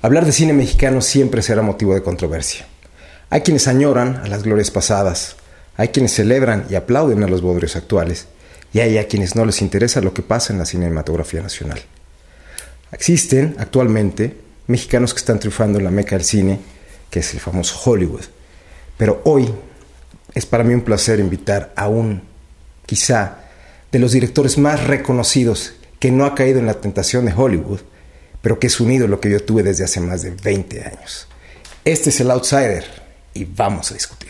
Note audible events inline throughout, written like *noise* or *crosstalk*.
Hablar de cine mexicano siempre será motivo de controversia. Hay quienes añoran a las glorias pasadas, hay quienes celebran y aplauden a los bodrios actuales, y hay a quienes no les interesa lo que pasa en la cinematografía nacional. Existen actualmente mexicanos que están triunfando en la meca del cine, que es el famoso Hollywood. Pero hoy es para mí un placer invitar a un, quizá, de los directores más reconocidos que no ha caído en la tentación de Hollywood, pero que es un ídolo que yo tuve desde hace más de 20 años. Este es el Outsider y vamos a discutir.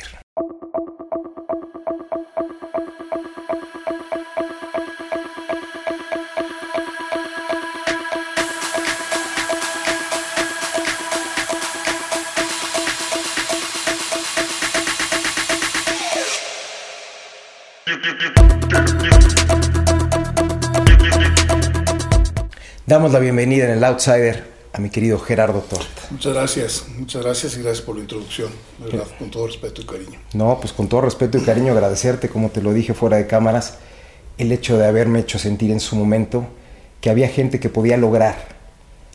Damos la bienvenida en el Outsider a mi querido Gerardo Torta. Muchas gracias, muchas gracias y gracias por la introducción, verdad, con todo respeto y cariño. No, pues con todo respeto y cariño agradecerte, como te lo dije fuera de cámaras, el hecho de haberme hecho sentir en su momento que había gente que podía lograr,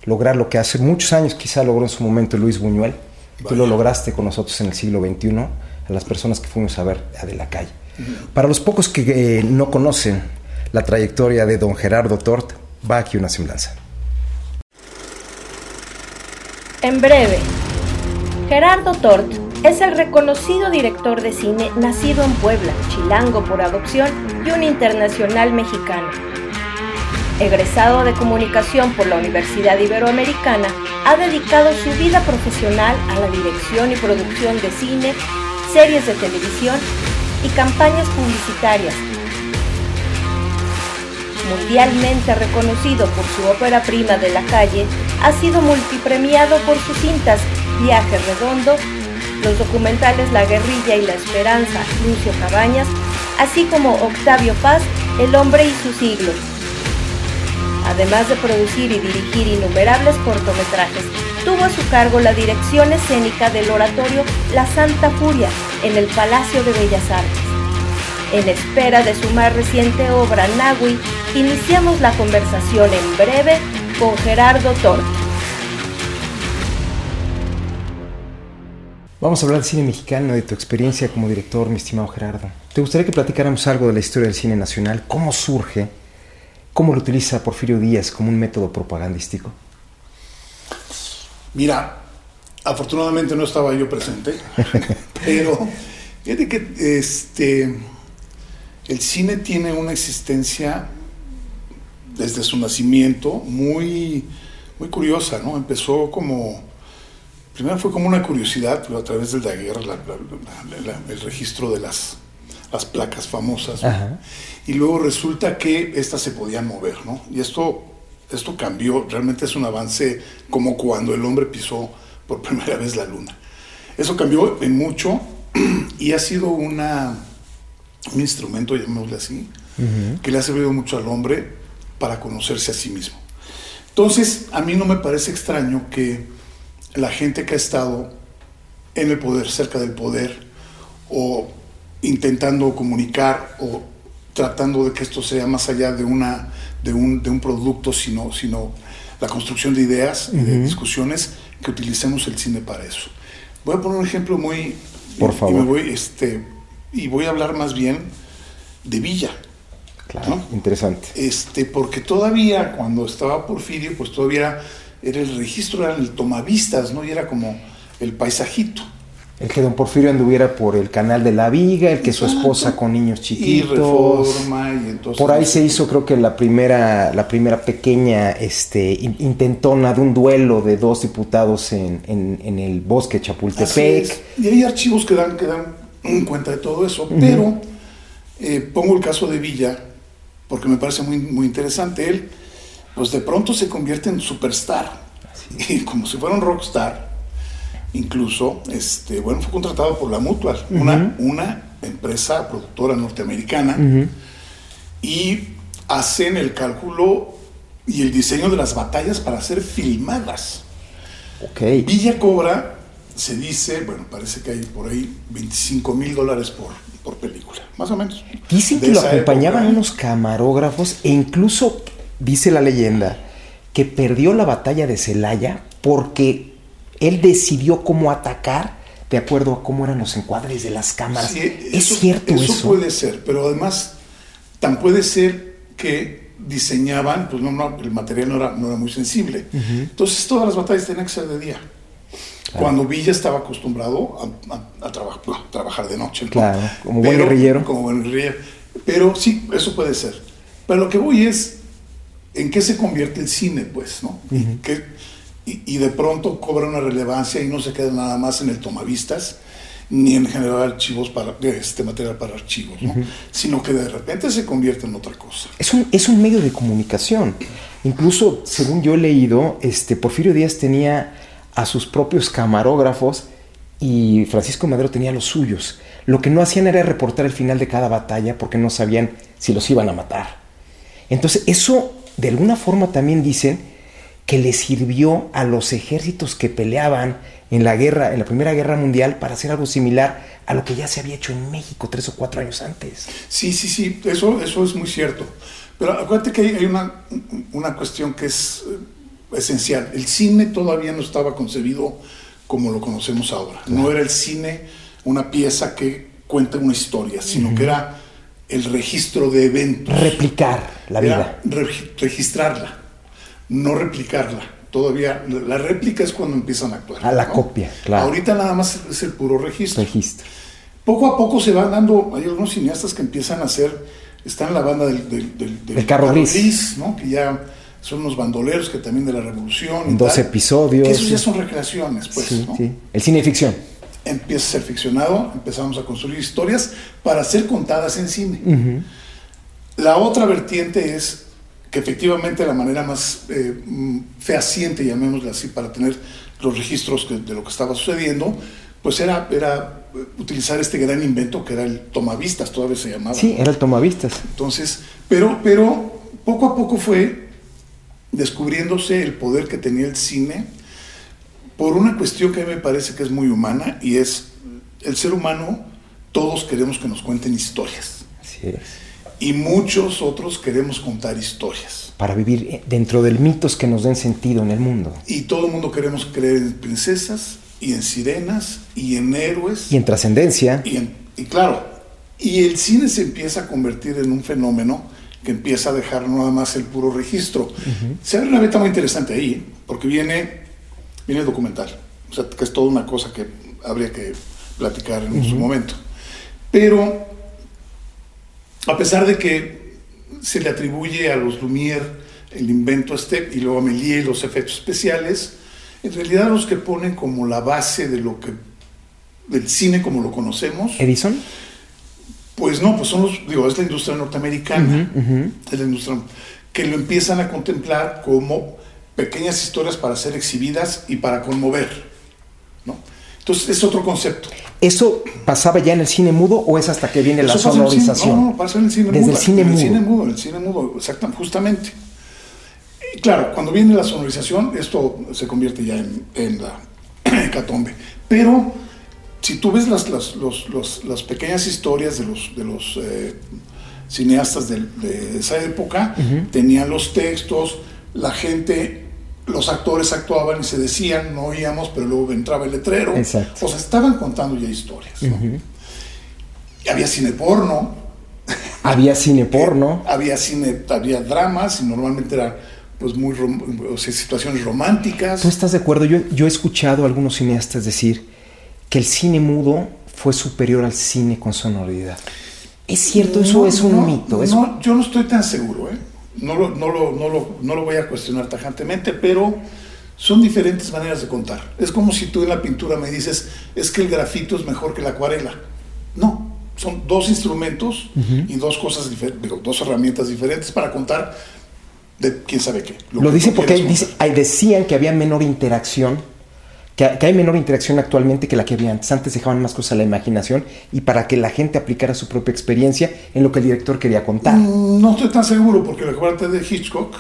lograr lo que hace muchos años quizá logró en su momento Luis Buñuel. Tú lo lograste con nosotros en el siglo XXI, a las personas que fuimos a ver a de la calle. Para los pocos que eh, no conocen la trayectoria de don Gerardo Tort, va aquí una semblanza. En breve, Gerardo Tort es el reconocido director de cine nacido en Puebla, chilango por adopción y un internacional mexicano. Egresado de comunicación por la Universidad Iberoamericana, ha dedicado su vida profesional a la dirección y producción de cine, series de televisión y campañas publicitarias mundialmente reconocido por su ópera prima de la calle, ha sido multipremiado por sus cintas Viaje Redondo, los documentales La Guerrilla y la Esperanza, Lucio Cabañas, así como Octavio Paz, El Hombre y su siglo. Además de producir y dirigir innumerables cortometrajes, tuvo a su cargo la dirección escénica del oratorio La Santa Furia en el Palacio de Bellas Artes. En espera de su más reciente obra, Nahui, iniciamos la conversación en breve con Gerardo Tort. Vamos a hablar de cine mexicano, de tu experiencia como director, mi estimado Gerardo. ¿Te gustaría que platicáramos algo de la historia del cine nacional? ¿Cómo surge? ¿Cómo lo utiliza Porfirio Díaz como un método propagandístico? Mira, afortunadamente no estaba yo presente, *laughs* pero fíjate que este, el cine tiene una existencia desde su nacimiento muy, muy curiosa, ¿no? Empezó como, primero fue como una curiosidad, pero a través de la guerra, el registro de las, las placas famosas, y luego resulta que estas se podían mover, ¿no? Y esto, esto cambió, realmente es un avance como cuando el hombre pisó por primera vez la luna. Eso cambió en mucho *clears throat* y ha sido una un instrumento, llamémosle así, que le ha servido mucho al hombre para conocerse a sí mismo. Entonces, a mí no me parece extraño que la gente que ha estado en el poder, cerca del poder, o intentando comunicar, o tratando de que esto sea más allá de, una, de, un, de un producto, sino, sino la construcción de ideas y de discusiones, que utilicemos el cine para eso. Voy a poner un ejemplo muy... Por favor. Y me voy, este, y voy a hablar más bien de Villa. Claro, interesante. Este, porque todavía cuando estaba Porfirio, pues todavía era, el registro, era el tomavistas, ¿no? Y era como el paisajito. El que don Porfirio anduviera por el canal de la Viga, el que su esposa con niños chiquitos. Y reforma, y entonces. Por ahí se hizo, creo que la primera, la primera pequeña este, intentona de un duelo de dos diputados en, en, el bosque Chapultepec. Y hay archivos que dan, que dan en cuenta de todo eso, pero eh, pongo el caso de Villa porque me parece muy, muy interesante. Él, pues de pronto se convierte en superstar, y como si fuera un rockstar. Incluso, este, bueno, fue contratado por la Mutual, una, una empresa productora norteamericana, y hacen el cálculo y el diseño de las batallas para ser filmadas. Okay. Villa cobra se dice, bueno, parece que hay por ahí 25 mil dólares por, más o menos. Dicen que lo acompañaban unos camarógrafos e incluso, dice la leyenda, que perdió la batalla de Celaya porque él decidió cómo atacar de acuerdo a cómo eran los encuadres de las cámaras. Sí, ¿Es cierto eso? Eso puede ser, pero además tan puede ser que diseñaban, pues no, no, el material no era, no era muy sensible. Entonces todas las batallas tenían que ser de día. Cuando Villa estaba acostumbrado a, a- a traba- a trabajar de noche. ¿no? Claro, como buen guerrillero. Como buen guerrillero. Pero sí, eso puede ser. Pero lo que voy es, ¿en qué se convierte el cine, pues? ¿no? y, que- y- y de pronto cobra una relevancia y no se queda nada más en el tomavistas, ni en generar archivos para, este material para archivos, ¿no? Sino que de repente se convierte en otra cosa. Es un, es un medio de comunicación. Incluso, según yo he leído, este, Porfirio Díaz tenía a sus propios camarógrafos y Francisco Madero tenía los suyos. Lo que no hacían era reportar el final de cada batalla porque no sabían si los iban a matar. Entonces, eso de alguna forma también dicen que le sirvió a los ejércitos que peleaban en la guerra, en la Primera Guerra Mundial, para hacer algo similar a lo que ya se había hecho en México tres o cuatro años antes. Sí, sí, sí, eso, eso es muy cierto. Pero acuérdate que hay, una, una cuestión que es esencial. El cine todavía no estaba concebido como lo conocemos ahora. No era el cine una pieza que cuenta una historia, sino que era el registro de eventos. Replicar la vida. Registrarla, no replicarla. Todavía, la réplica es cuando empiezan a actuar. A la ¿no? copia, claro. Ahorita nada más es el puro registro. Registro. Poco a poco se van dando, hay algunos cineastas que empiezan a hacer, están en la banda del, del, del- del El carro gris. ¿no? que ya son unos bandoleros que también de la revolución. y dos tal, episodios. que esos ya son recreaciones, pues. sí, ¿no? sí. El cine ficción. Empieza a ser ficcionado, empezamos a construir historias para ser contadas en cine. La otra vertiente es que efectivamente la manera más eh, mm, fehaciente, llamémosla así, para tener los registros que- de lo que estaba sucediendo, pues era, era eh, utilizar este gran invento que era el tomavistas, todavía se llamaba. Sí, era el tomavistas. Entonces, pero, pero poco a poco fue descubriéndose el poder que tenía el cine por una cuestión que a mí me parece que es muy humana y es el ser humano, todos queremos que nos cuenten historias Así es. y muchos otros queremos contar historias. Para vivir eh, dentro del mitos que nos den sentido en el mundo. Y todo el mundo queremos creer en princesas y en sirenas y en héroes. Y en trascendencia. Y, y claro, y el cine se empieza a convertir en un fenómeno que empieza a dejar nada más el puro registro. Se abre una beta muy interesante ahí, porque viene, viene el documental, o sea, que es toda una cosa que habría que platicar en su momento. Pero, a pesar de que se le atribuye a los Lumière el invento este, y luego a Méliès los efectos especiales, en realidad los que ponen como la base de lo que del cine como lo conocemos, Edison. Pues no, pues son los, digo, es la industria norteamericana, es la industria que lo empiezan a contemplar como pequeñas historias para ser exhibidas y para conmover, ¿no? Entonces es otro concepto. ¿Eso pasaba ya en el cine mudo o es hasta que viene la Eso el cine- sonorización? No, no, pasa en el cine Desde mudo. el cine mudo. el cine mudo, en el cine mudo, exactamente, justamente. Y claro, cuando viene la sonorización, esto se convierte ya en, en la *clears throat* hecatombe. Pero si tú ves las, las, los- los- las pequeñas historias de los, de los eh, cineastas de, esa época, tenían los textos, la gente, los actores actuaban y se decían, no oíamos, pero luego entraba el letrero. Exacto. O sea, estaban contando ya historias. ¿no? Y había cine porno, Había cine porno. *laughs* había cine, había dramas y normalmente era pues muy rom- o sea, situaciones románticas. ¿Tú estás de acuerdo? Yo, yo he escuchado a algunos cineastas decir que el cine mudo fue superior al cine con sonoridad. ¿Es cierto? ¿Eso es un no, mito? ¿Es- no, yo no estoy tan seguro, ¿eh? No lo, no, lo, no, lo, no lo voy a cuestionar tajantemente, pero son diferentes maneras de contar. Es como si tú en la pintura me dices, es que el grafito es mejor que la acuarela. No, son dos instrumentos y dos cosas diferentes, dos herramientas diferentes para contar de quién sabe qué. Lo, dice porque dice- decían que había menor interacción, que, que hay menor interacción actualmente que la que había antes. Antes dejaban más cosas a la imaginación y para que la gente aplicara su propia experiencia en lo que el director quería contar. Mm, No estoy tan seguro, porque recuérdate de Hitchcock,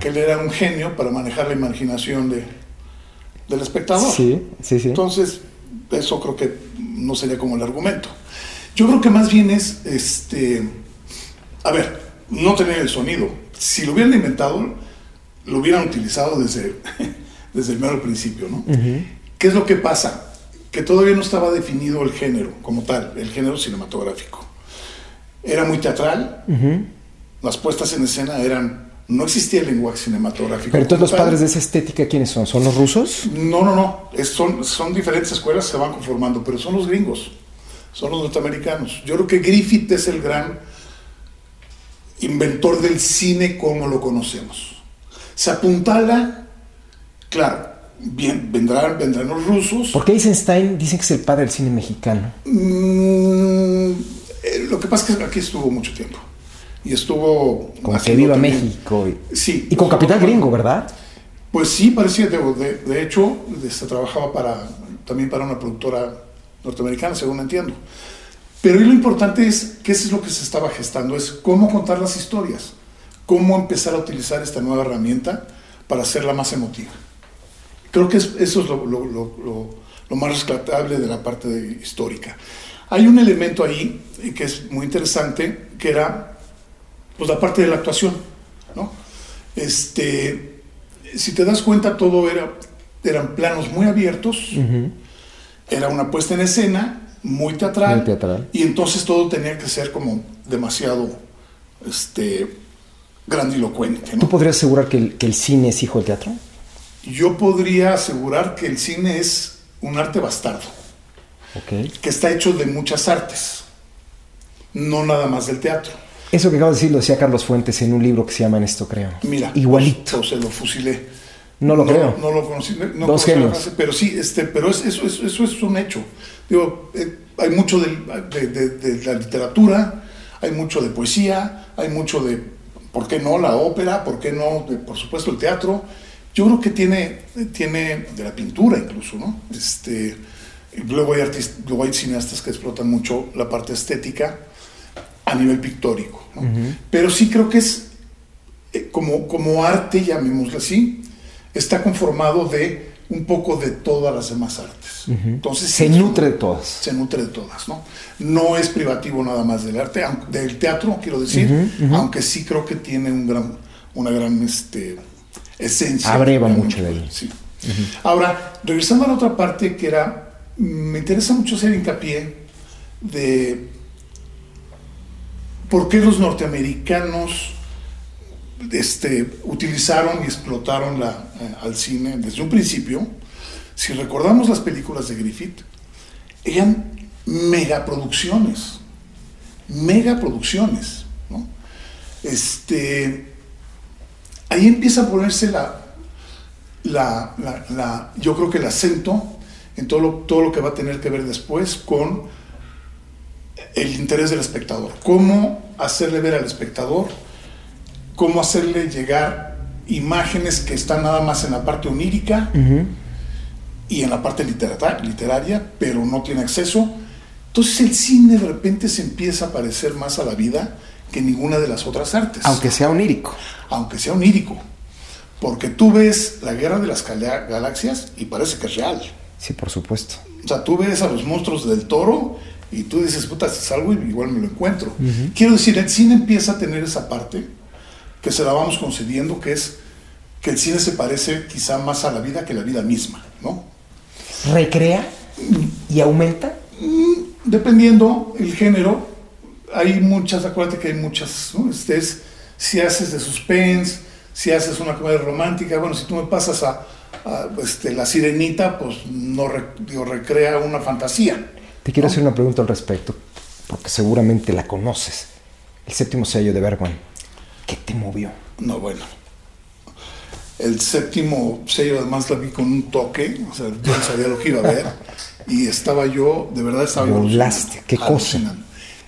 que él era un genio para manejar la imaginación de, del espectador. Sí, sí, sí. Entonces, eso creo que no sería como el argumento. Yo creo que más bien es, este, a ver, no tener el sonido. Si lo hubieran inventado, lo hubieran utilizado desde, desde el mero principio, ¿no? ¿Qué es lo que pasa? Que todavía no estaba definido el género como tal, el género cinematográfico. Era muy teatral, las puestas en escena eran no existía el lenguaje cinematográfico. Pero entonces los padres de esa estética, ¿quiénes son? ¿Son los rusos? No, no, no. son, son diferentes escuelas que se van conformando, pero son los gringos, son los norteamericanos. Yo creo que Griffith es el gran inventor del cine como lo conocemos. Se apuntala, claro, bien, vendrán, vendrán los rusos. ¿Por qué Eisenstein dicen que es el padre del cine mexicano? Mm, eh, lo que pasa es que aquí estuvo mucho tiempo y estuvo... Como que viva México. Y, sí. Y con capital gringo, ¿verdad? Pues sí, parecía, de, de hecho, este, trabajaba para, también para una productora norteamericana, según entiendo. Pero lo importante es que eso es lo que se estaba gestando, es cómo contar las historias, cómo empezar a utilizar esta nueva herramienta para hacerla más emotiva. Creo que eso es lo, lo, lo, lo más rescatable de la parte histórica. Hay un elemento ahí que es muy interesante, que era pues la parte de la actuación, ¿no? Este, si te das cuenta, todo era, eran planos muy abiertos, era una puesta en escena muy teatral, muy teatral, y entonces todo tenía que ser como demasiado este, grandilocuente. ¿no? ¿Tú podrías asegurar que el, que el cine es hijo del teatro? Yo podría asegurar que el cine es un arte bastardo, okay. que está hecho de muchas artes, no nada más del teatro. Eso que acabo de decir lo decía Carlos Fuentes en un libro que se llama En esto creo. Mira, igualito. O se lo fusilé. No lo creo. No lo conocí. No Dos genios. pero sí, este, pero es, eso, eso, eso, es un hecho. Digo, eh, hay mucho de, de, de, la literatura, hay mucho de poesía, hay mucho de, ¿por qué no la ópera? ¿Por qué no, por supuesto, el teatro? Yo creo que tiene, tiene de la pintura incluso, ¿no? Este, luego, hay artistas, luego hay cineastas que explotan mucho la parte estética a nivel pictórico. ¿no? Pero sí creo que es, eh, como, como arte, llamémoslo así, está conformado de un poco de todas las demás artes. Entonces, se nutre de todas. Se nutre de todas, ¿no? No es privativo nada más del arte, del teatro, quiero decir, aunque sí creo que tiene un gran, una gran este, esencia. Abreva mucho de ahí. Sí. Ahora, regresando a la otra parte que era, me interesa mucho hacer hincapié de por qué los norteamericanos este, utilizaron y explotaron la, eh, al cine desde un principio. Si recordamos las películas de Griffith, eran megaproducciones, megaproducciones. ¿no? Este, ahí empieza a ponerse la, la, la, yo creo que el acento en todo lo, todo lo que va a tener que ver después con el interés del espectador. Cómo hacerle ver al espectador, cómo hacerle llegar imágenes que están nada más en la parte onírica y en la parte literaria, pero no tiene acceso. Entonces el cine de repente se empieza a parecer más a la vida que ninguna de las otras artes. Aunque sea onírico. Aunque sea onírico. Porque tú ves la guerra de las galaxias y parece que es real. Sí, por supuesto. O sea, tú ves a los monstruos del toro y tú dices, puta, si salgo y igual me lo encuentro. Quiero decir, el cine empieza a tener esa parte que se la vamos concediendo, que es que el cine se parece quizá más a la vida que la vida misma, ¿no? ¿Recrea y aumenta? Mm, dependiendo el género, hay muchas, acuérdate que hay muchas, ¿no? Este es, si haces de suspense, si haces una comedia romántica, bueno, si tú me pasas a, este, La Sirenita, pues no digo, recrea una fantasía. Te quiero hacer una pregunta al respecto, porque seguramente la conoces. El séptimo sello de Bergman. ¿Qué te movió? No, bueno. El séptimo sello además la vi con un toque, o sea, yo no sabía lo que iba a ver. y estaba yo, de verdad estaba Volaste, qué cosa.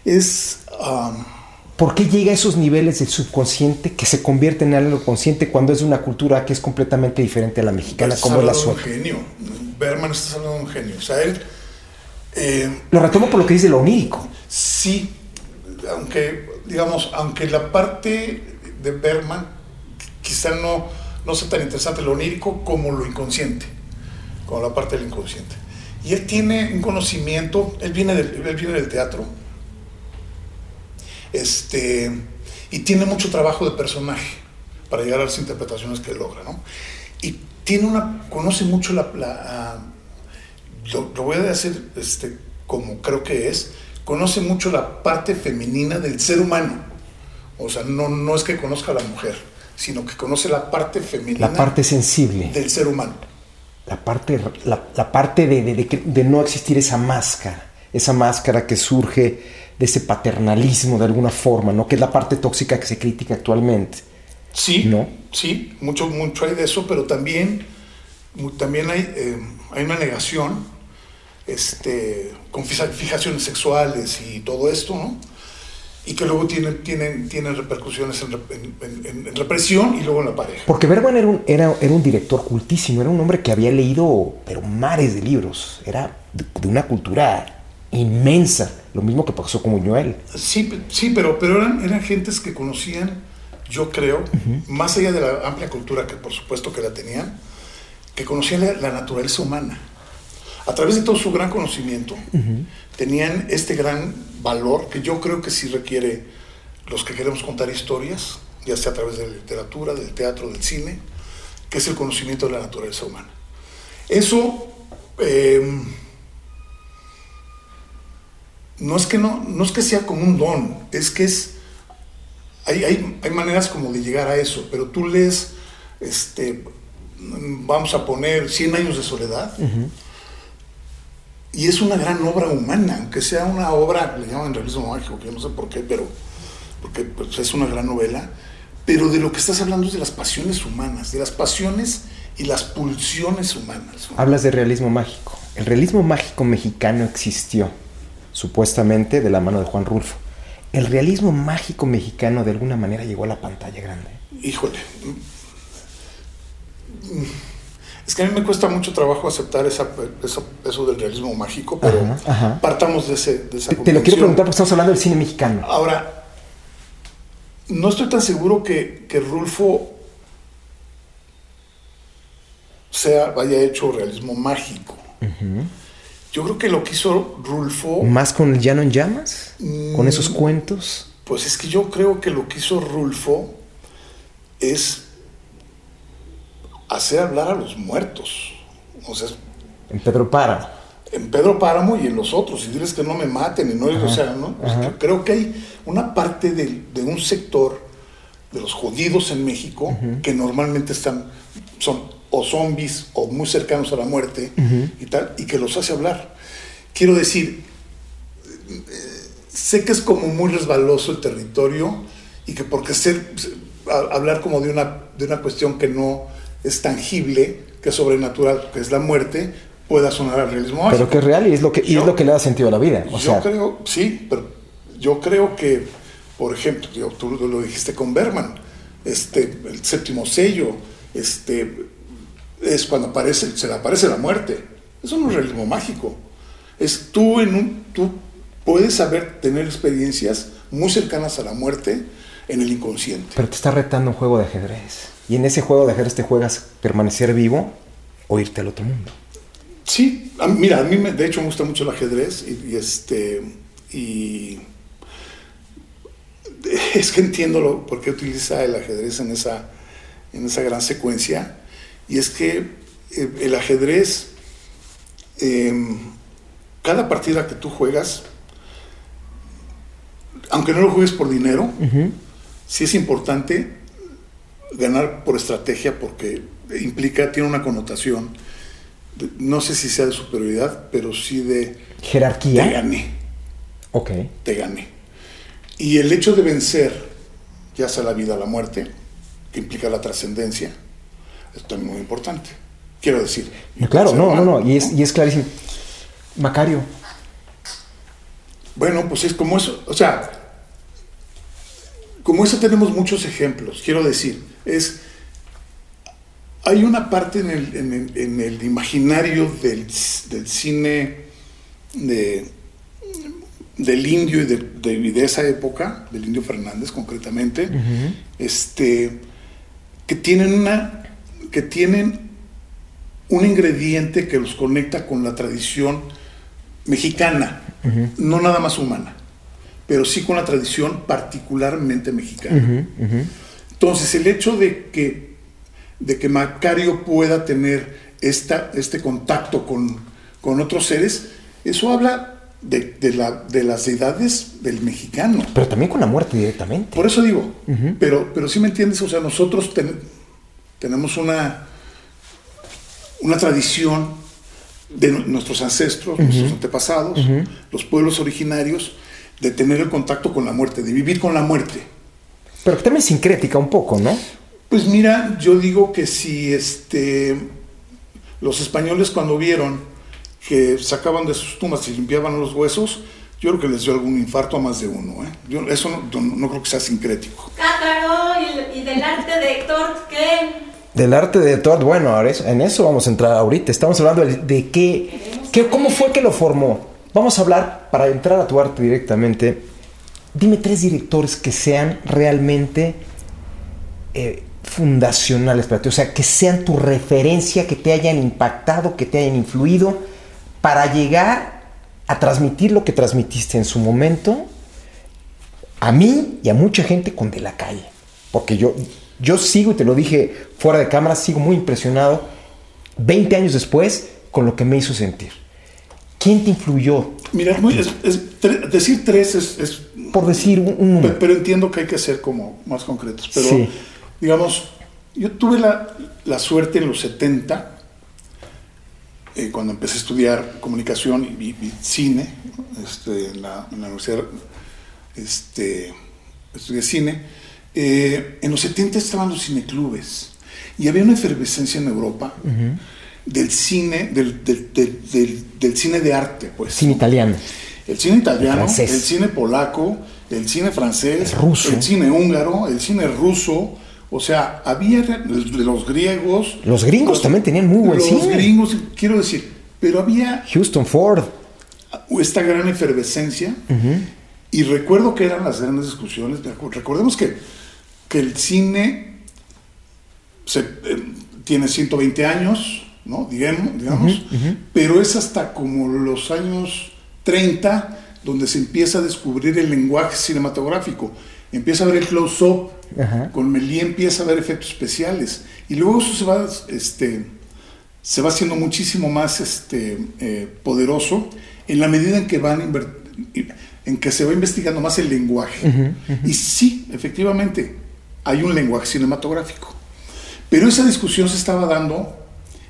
Es... Um, ¿Por qué llega a esos niveles del subconsciente que se convierte en algo consciente cuando es de una cultura que es completamente diferente a la mexicana, como la suya? un genio. Berman está hablando de un genio. O sea, él eh, lo retomo por lo que dice lo onírico. Sí, aunque, digamos, aunque la parte de Berman quizá no, no sea tan interesante lo onírico como lo inconsciente, como la parte del inconsciente. Y él tiene un conocimiento, él viene del, él viene del teatro, este, y tiene mucho trabajo de personaje para llegar a las interpretaciones que logra, ¿no? y tiene una, conoce mucho la, lo, voy a decir este, como creo que es, conoce mucho la parte femenina del ser humano. O sea, no, no es que conozca a la mujer, sino que conoce la parte femenina. La parte sensible. Del ser humano. La parte, la, parte de, de, de, no existir esa máscara, esa máscara que surge de ese paternalismo de alguna forma, ¿no? Que es la parte tóxica que se critica actualmente. Sí, ¿no? sí, mucho, mucho hay de eso, pero también, también hay, eh, hay una negación este, con fijaciones sexuales y todo esto, ¿no? Y que luego tienen, tienen, tienen repercusiones en, represión y luego en la pareja. Porque Bergman era un, era, era un director cultísimo, era un hombre que había leído, pero mares de libros, era de, una cultura inmensa, lo mismo que pasó con Buñuel. Sí, sí pero, pero eran, eran gentes que conocían, yo creo, más allá de la amplia cultura que por supuesto que la tenían, que conocían la naturaleza humana a través de todo su gran conocimiento, tenían este gran valor que yo creo que sí requiere los que queremos contar historias, ya sea a través de la literatura, del teatro, del cine, que es el conocimiento de la naturaleza humana. Eso em, no, es que no, no es que sea como un don, es que es... Hay, hay, maneras como de llegar a eso, pero tú lees, este, vamos a poner 100 años de soledad, y es una gran obra humana, aunque sea una obra, le llaman realismo mágico, que yo no sé por qué, pero porque pues, es una gran novela, pero de lo que estás hablando es de las pasiones humanas, de las pasiones y las pulsiones humanas. Hablas de realismo mágico. El realismo mágico mexicano existió, supuestamente, de la mano de Juan Rulfo. ¿El realismo mágico mexicano de alguna manera llegó a la pantalla grande? Híjole. Es que a mí me cuesta mucho trabajo aceptar esa, eso, del realismo mágico, pero partamos de, ese, de esa Te, lo quiero preguntar porque estamos hablando del cine mexicano. Ahora, no estoy tan seguro que, que Rulfo sea, haya hecho realismo mágico. Yo creo que lo que hizo Rulfo... ¿Más con el Llano en Llamas? ¿Con esos mm, cuentos? Pues es que yo creo que lo que hizo Rulfo es hacer hablar a los muertos. O sea, en Pedro Páramo. En Pedro Páramo y en los otros, y diles que no me maten, y no, o sea, ¿no? creo que hay una parte de, un sector de los jodidos en México que normalmente están, son o zombies o muy cercanos a la muerte y tal, y que los hace hablar. Quiero decir, sé que es como muy resbaloso el territorio y que porque ser, hablar como de una, de una cuestión que no es tangible, que es sobrenatural, que es la muerte, pueda sonar al realismo Pero que es real y es lo que, es lo que le da sentido a la vida. yo creo, sí, pero yo creo que, por ejemplo, tú lo dijiste con Berman, este, el séptimo sello, este, es cuando aparece, se le aparece la muerte. Eso no es realismo mágico. Es tú en un, tú puedes saber tener experiencias muy cercanas a la muerte en el inconsciente. Pero te está retando un juego de ajedrez. Y en ese juego de ajedrez te juegas permanecer vivo o irte al otro mundo. Sí, mira, a mí de hecho me gusta mucho el ajedrez y, este y *laughs* es que entiendo lo, por qué utiliza el ajedrez en esa, en esa gran secuencia y es que eh, el ajedrez, em, cada partida que tú juegas, aunque no lo juegues por dinero, sí es importante ganar por estrategia porque implica, tiene una connotación, no sé si sea de superioridad, pero sí de... Jerarquía. Te gané. Ok. Te gané. Y el hecho de vencer, ya sea la vida o la muerte, que implica la trascendencia, esto es muy importante. Quiero decir. claro, no, no, no, y es, y es clarísimo. Macario. Bueno, pues es como eso, o sea, como eso tenemos muchos ejemplos, quiero decir, es, hay una parte en el, imaginario del, cine de, del indio y de, esa época, del indio Fernández concretamente, este, que tienen una, que tienen un ingrediente que los conecta con la tradición mexicana, no nada más humana pero sí con la tradición particularmente mexicana. Entonces, el hecho de que de que Macario pueda tener esta, este contacto con, con otros seres, eso habla de, de, la, de, las deidades del mexicano. Pero también con la muerte directamente. Por eso digo, pero, pero sí me entiendes, o sea, nosotros tenemos una, una tradición de nuestros ancestros, nuestros antepasados, los pueblos originarios, de tener el contacto con la muerte, de vivir con la muerte. Pero que también es sincrética un poco, ¿no? Pues mira, yo digo que si este, los españoles cuando vieron que sacaban de sus tumbas y limpiaban los huesos, yo creo que les dio algún infarto a más de uno. ¿eh? Yo, eso no, no, creo que sea sincrético. Cácaro, ¿y, del arte de Héctor qué? Del arte de Héctor, bueno, en eso vamos a entrar ahorita. Estamos hablando de, qué, qué, cómo fue que lo formó. Vamos a hablar, para entrar a tu arte directamente, dime tres directores que sean realmente eh, fundacionales para ti, o sea, que sean tu referencia, que te hayan impactado, que te hayan influido, para llegar a transmitir lo que transmitiste en su momento a mí y a mucha gente con De la Calle. Porque yo, yo sigo, y te lo dije fuera de cámara, sigo muy impresionado, 20 años después, con lo que me hizo sentir. ¿Quién te influyó? Mira, decir tres es, Por decir un, número. Pero, entiendo que hay que ser como más concretos. Pero, digamos, yo tuve la, suerte en los 70, eh, cuando empecé a estudiar comunicación y, cine, este, en, la, universidad, este, estudié cine, eh, en los 70 estaban los cineclubes y había una efervescencia en Europa del cine, del, del, cine de arte, pues. Cine italiano. El cine italiano, el, cine polaco, el cine francés, el, cine húngaro, el cine ruso. O sea, había los griegos. Los gringos también tenían muy buen cine. Los gringos, quiero decir, pero había. Houston Ford. Esta gran efervescencia. Y recuerdo que eran las grandes discusiones. Recordemos que, que el cine se, eh, tiene 120 años, ¿no? Digamos, digamos pero es hasta como los años 30 donde se empieza a descubrir el lenguaje cinematográfico. Empieza a ver el close-up, con Méliès empieza a ver efectos especiales, y luego eso se va, este, se va haciendo muchísimo más este, eh, poderoso en la medida en que, van en que se va investigando más el lenguaje. Y sí, efectivamente, hay un lenguaje cinematográfico. Pero esa discusión se estaba dando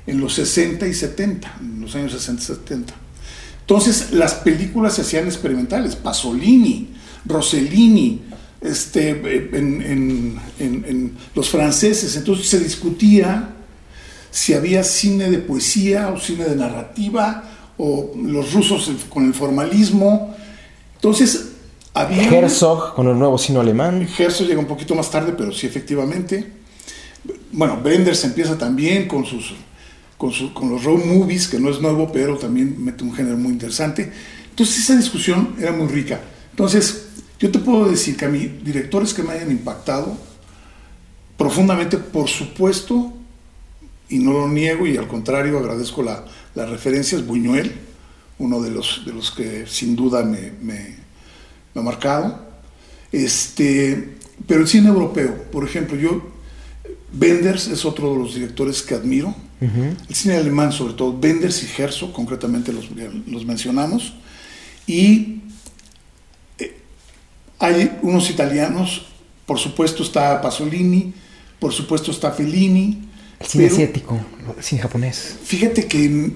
en los 60 y 70, en los años 60 y 70. Entonces las películas se hacían experimentales, Pasolini, Rossellini, este, en, los franceses, entonces se discutía si había cine de poesía o cine de narrativa, o los rusos con el formalismo. Entonces, había... Herzog con el nuevo cine alemán. Herzog llega un poquito más tarde, pero sí, efectivamente. Bueno, Benders empieza también con sus con, los road movies, que no es nuevo, pero también mete un género muy interesante. Entonces esa discusión era muy rica. Entonces, yo te puedo decir que a mí, directores que me hayan impactado profundamente, por supuesto, y no lo niego, y al contrario agradezco la, la referencia, es Buñuel, uno de los, de los que sin duda me, me, me ha marcado. Este, pero el cine europeo, por ejemplo, yo, Benders es otro de los directores que admiro, el cine alemán, sobre todo, Benders y Herzog, concretamente los, los mencionamos. Y eh, hay unos italianos, por supuesto está Pasolini, por supuesto está Fellini. El cine asiático, el cine japonés. Fíjate que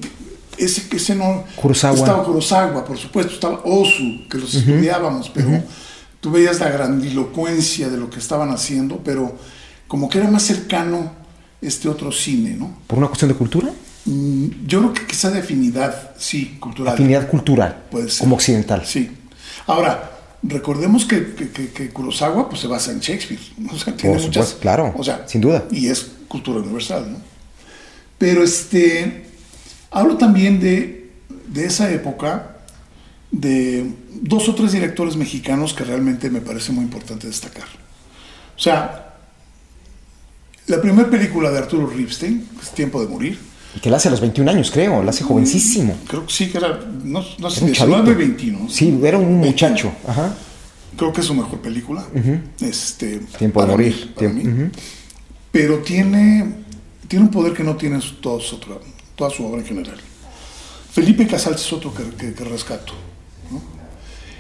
ese, ese no... Kurosawa. Estaba Kurosawa, por supuesto, estaba Osu, que los estudiábamos, pero tú veías la grandilocuencia de lo que estaban haciendo, pero como que era más cercano este otro cine, ¿no? ¿Por una cuestión de cultura? Mm, yo creo que quizá de afinidad, sí, cultural. Afinidad cultural, Puede ser. como occidental. Sí. Ahora, recordemos que, que, Kurosawa pues, se basa en Shakespeare. *laughs* O sea, tiene Por supuesto, claro, o sea, sin duda. Y es cultura universal, ¿no? Pero este, hablo también de, de esa época, de dos o tres directores mexicanos que realmente me parece muy importante destacar. O sea, la primera película de Arturo Ripstein, es Tiempo de Morir. Y que la hace a los 21 años, creo, la hace mm, jovencísimo. Creo que sí, que era, no, no sé, 19, 21. Sí, era un muchacho. Ajá. Creo que es su mejor película. este, Tiempo de Morir. Pero tiene tiene un poder que no tiene toda su, toda su obra en general. Felipe Casals es otro que, que, rescato.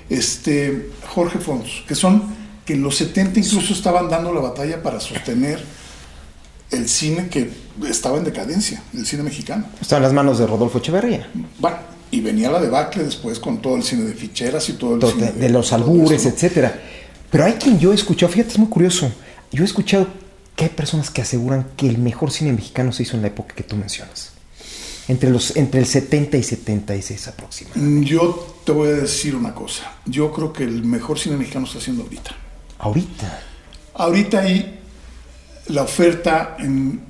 Este, Jorge Fons, que son que en los 70 incluso estaban dando la batalla para sostener el cine que estaba en decadencia, el cine mexicano. Estaba en las manos de Rodolfo Echeverría. Bueno, y venía la debacle después con todo el cine de ficheras y todo el cine de, los albures, etcétera. Pero hay quien yo he escuchado, fíjate, es muy curioso. Yo he escuchado que hay personas que aseguran que el mejor cine mexicano se hizo en la época que tú mencionas. Entre, los, entre el 70 y 76 aproximadamente. Yo te voy a decir una cosa. Yo creo que el mejor cine mexicano está haciendo ahorita. ¿Ahorita? Ahorita hay la oferta, en,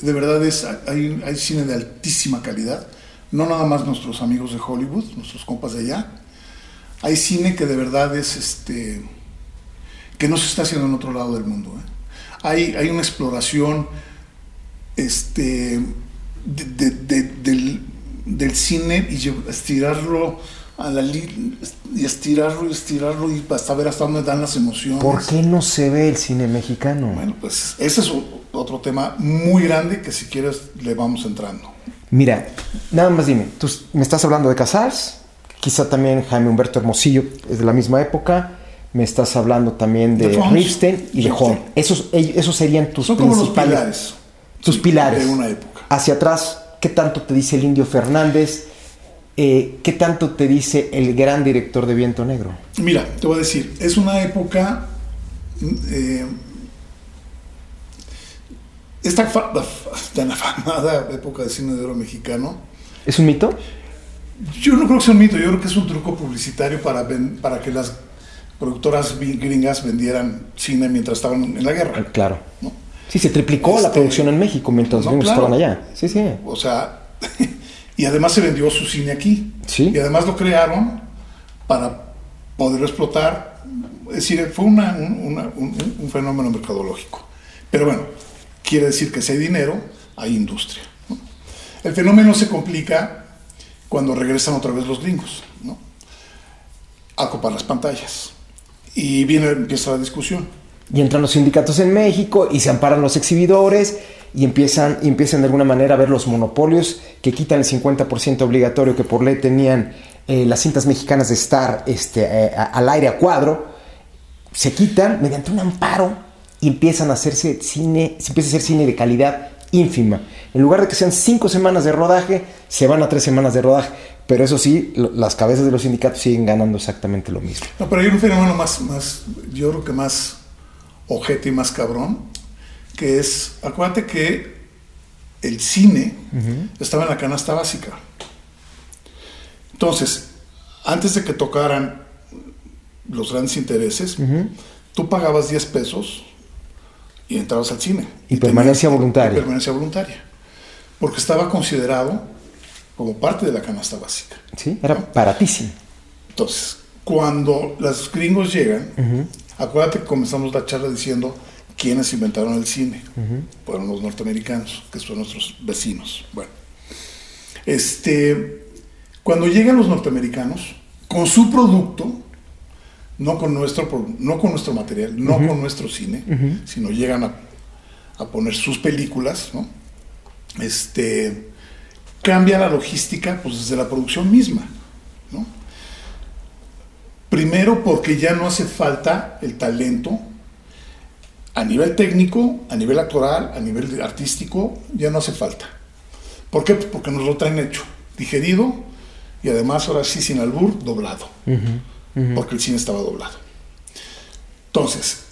de verdad es, hay, hay cine de altísima calidad. No nada más nuestros amigos de Hollywood, nuestros compas de allá. Hay cine que de verdad es este que no se está haciendo en otro lado del mundo. ¿eh? Hay, hay una exploración este, del, del, cine y estirarlo a la y estirarlo y estirarlo y hasta ver hasta dónde dan las emociones. ¿Por qué no se ve el cine mexicano? Bueno, pues ese es otro tema muy grande que si quieres le vamos entrando. Mira, nada más dime, tú me estás hablando de Casals, quizá también Jaime Humberto Hermosillo es de la misma época, me estás hablando también de, de y de Horn. Esos, esos serían tus principales. tus pilares. De una época. Hacia atrás, ¿qué tanto te dice el Indio Fernández? Eh, ¿Qué tanto te dice el gran director de Viento Negro? Mira, te voy a decir, es una época. Eh, esta *laughs* tan afamada época de cine de oro mexicano. ¿Es un mito? Yo no creo que sea un mito, yo creo que es un truco publicitario para, para que las productoras gringas vendieran cine mientras estaban en la guerra. Claro. Sí, se triplicó la este, producción en México mientras los gringos estaban allá. Sí, sí. O sea, *laughs* y además se vendió su cine aquí. Sí. Y además lo crearon para poder explotar. Es decir, fue una, un, fenómeno mercadológico. Pero bueno, quiere decir que si hay dinero, hay industria. El fenómeno se complica cuando regresan otra vez los gringos ¿no? a copar las pantallas. Y viene, empieza la discusión. Y entran los sindicatos en México y se amparan los exhibidores y empiezan, empiezan de alguna manera a ver los monopolios que quitan el 50% obligatorio que por ley tenían eh, las cintas mexicanas de estar este, eh, al aire a cuadro. Se quitan mediante un amparo y empiezan a hacerse cine, se empieza a hacer cine de calidad ínfima. En lugar de que sean cinco semanas de rodaje, se van a tres semanas de rodaje. Pero eso sí, las cabezas de los sindicatos siguen ganando exactamente lo mismo. No, pero hay un fenómeno más, más yo creo que más ojete y más cabrón, que es, acuérdate que el cine estaba en la canasta básica. Entonces, antes de que tocaran los grandes intereses, tú pagabas 10 pesos y entrabas al cine. Y, permanencia voluntaria. Y permanencia voluntaria. Porque estaba considerado como parte de la canasta básica. Sí, era baratísimo. Entonces, cuando los gringos llegan, acuérdate que comenzamos la charla diciendo quiénes inventaron el cine. Fueron los norteamericanos, que son nuestros vecinos. Bueno, este, cuando llegan los norteamericanos, con su producto, no con nuestro, no con nuestro material, no con nuestro cine, sino llegan a, a, poner sus películas, ¿no? Este, cambia la logística pues, desde la producción misma. ¿no? Primero porque ya no hace falta el talento a nivel técnico, a nivel actoral, a nivel artístico, ya no hace falta. ¿Por qué? Pues porque nos lo traen hecho, digerido y además ahora sí sin albur, doblado. Porque el cine estaba doblado. Entonces,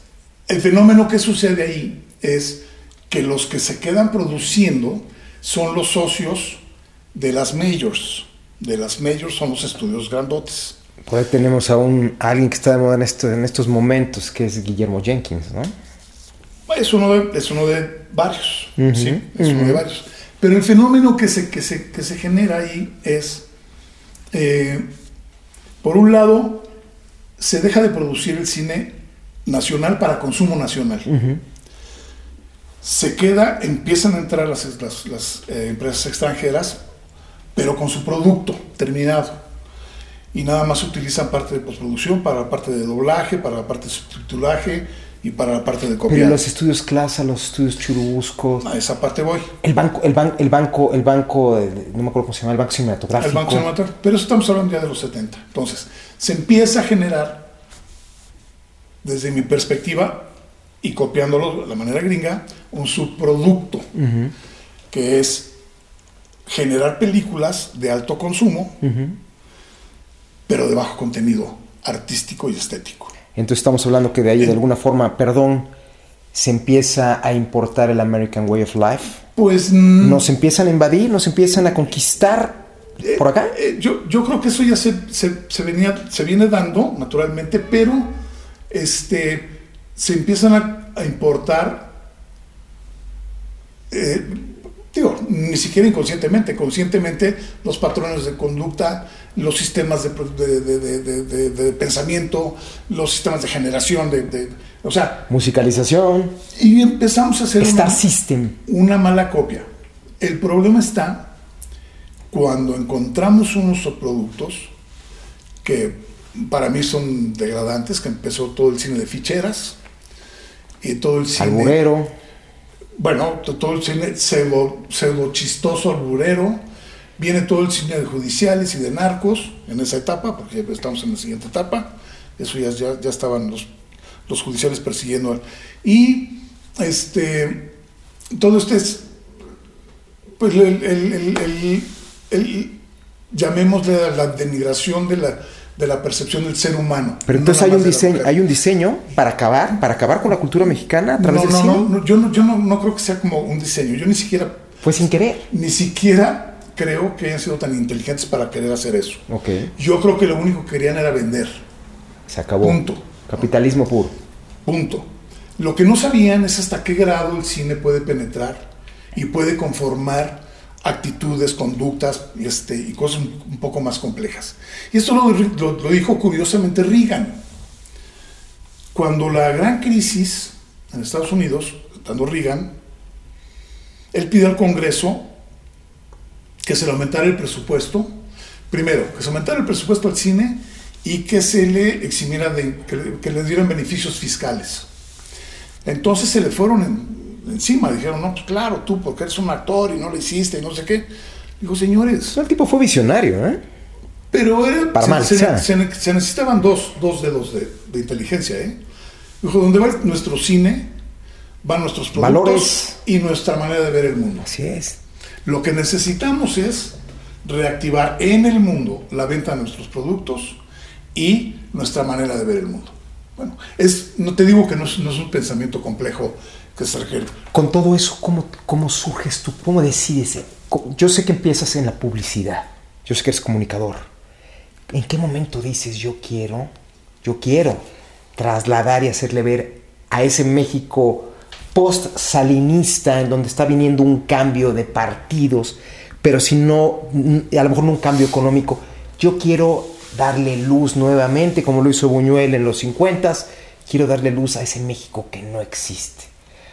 el fenómeno que sucede ahí es que los que se quedan produciendo son los socios de las majors. De las majors son los estudios grandotes. Pues tenemos a, un, alguien que está de moda en, esto, en estos momentos, que es Guillermo Jenkins, ¿no? Es uno de, es uno de varios, sí, es uno de varios. Pero el fenómeno que se, que se, que se genera ahí es, eh, por un lado, se deja de producir el cine nacional para consumo nacional. Se queda, empiezan a entrar las, las, eh, empresas extranjeras pero con su producto terminado. Y nada más utilizan parte de postproducción para la parte de doblaje, para la parte de subtitulaje y para la parte de copiar. Pero los estudios Clasa, los estudios Churubusco. A esa parte voy. El banco, el, ban, el banco, el banco, no me acuerdo cómo se llama, el banco cinematográfico. El banco cinematográfico. Pero eso estamos hablando ya de los 70. Entonces, se empieza a generar, desde mi perspectiva, y copiándolo de la manera gringa, un subproducto, que es generar películas de alto consumo, pero de bajo contenido artístico y estético. Entonces estamos hablando que de ahí, de alguna forma, perdón, se empieza a importar el American Way of Life. Pues... Nos empiezan a invadir, nos empiezan a conquistar por acá. Eh, eh, yo, yo creo que eso ya se, se, venía, se viene dando, naturalmente, pero este, se empiezan a, importar... Eh, digo, ni siquiera inconscientemente, conscientemente los patrones de conducta, los sistemas de, pensamiento, los sistemas de generación, de, o sea... Musicalización. Y empezamos a hacer Star System. una mala copia. El problema está cuando encontramos unos productos que para mí son degradantes, que empezó todo el cine de ficheras y todo el cine... Alburero bueno, todo el cine pseudo, pseudo chistoso, alburero, viene todo el cine de judiciales y de narcos en esa etapa, porque estamos en la siguiente etapa, eso ya, ya, estaban los, los judiciales persiguiendo. Y este, todo esto es, pues, el, el, el, llamémosle la denigración de la de la percepción del ser humano. Pero entonces hay un diseño, hay un diseño para acabar, para acabar con la cultura mexicana a través no, del no, cine. No, yo no, yo no, creo que sea como un diseño. Yo ni siquiera. Fue sin querer. Ni siquiera creo que hayan sido tan inteligentes para querer hacer eso. Okay. Yo creo que lo único que querían era vender. Se acabó. Punto. Capitalismo puro. Punto. Lo que no sabían es hasta qué grado el cine puede penetrar y puede conformar actitudes, conductas este, y cosas un, poco más complejas. Y esto lo, lo, dijo curiosamente Reagan. Cuando la gran crisis en Estados Unidos, estando Reagan, él pidió al Congreso que se le aumentara el presupuesto, primero, que se aumentara el presupuesto al cine y que se le eximiera de, que, que le dieran beneficios fiscales. Entonces se le fueron en, encima. Dijeron, no, pues claro, tú porque eres un actor y no lo hiciste y no sé qué. Dijo, señores. El tipo fue visionario, ¿eh? Pero era, Para se, se, necesitaban dos, dos dedos de, de, inteligencia, ¿eh? Dijo, donde va nuestro cine, van nuestros productos Valores. y nuestra manera de ver el mundo. Así es. Lo que necesitamos es reactivar en el mundo la venta de nuestros productos y nuestra manera de ver el mundo. Bueno, es, no te digo que no es, un pensamiento complejo con todo eso, ¿cómo, ¿cómo surges tú? ¿Cómo decides? Yo sé que empiezas en la publicidad, yo sé que eres comunicador. ¿En qué momento dices yo quiero, yo quiero trasladar y hacerle ver a ese México post-salinista, en donde está viniendo un cambio de partidos, pero si no, a lo mejor no un cambio económico, yo quiero darle luz nuevamente, como lo hizo Buñuel en los 50, quiero darle luz a ese México que no existe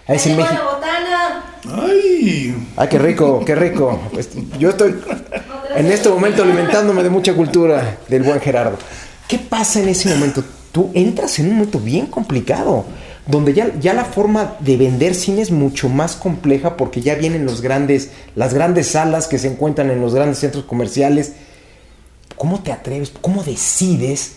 a ese México. botana! ¡Ay! ¡Ay, qué rico, qué rico! Pues, yo estoy en este momento alimentándome de mucha cultura del buen Gerardo. ¿Qué pasa en ese momento? Tú entras en un momento bien complicado, donde ya, ya la forma de vender cine es mucho más compleja porque ya vienen los grandes, las grandes salas que se encuentran en los grandes centros comerciales. ¿Cómo te atreves? ¿Cómo decides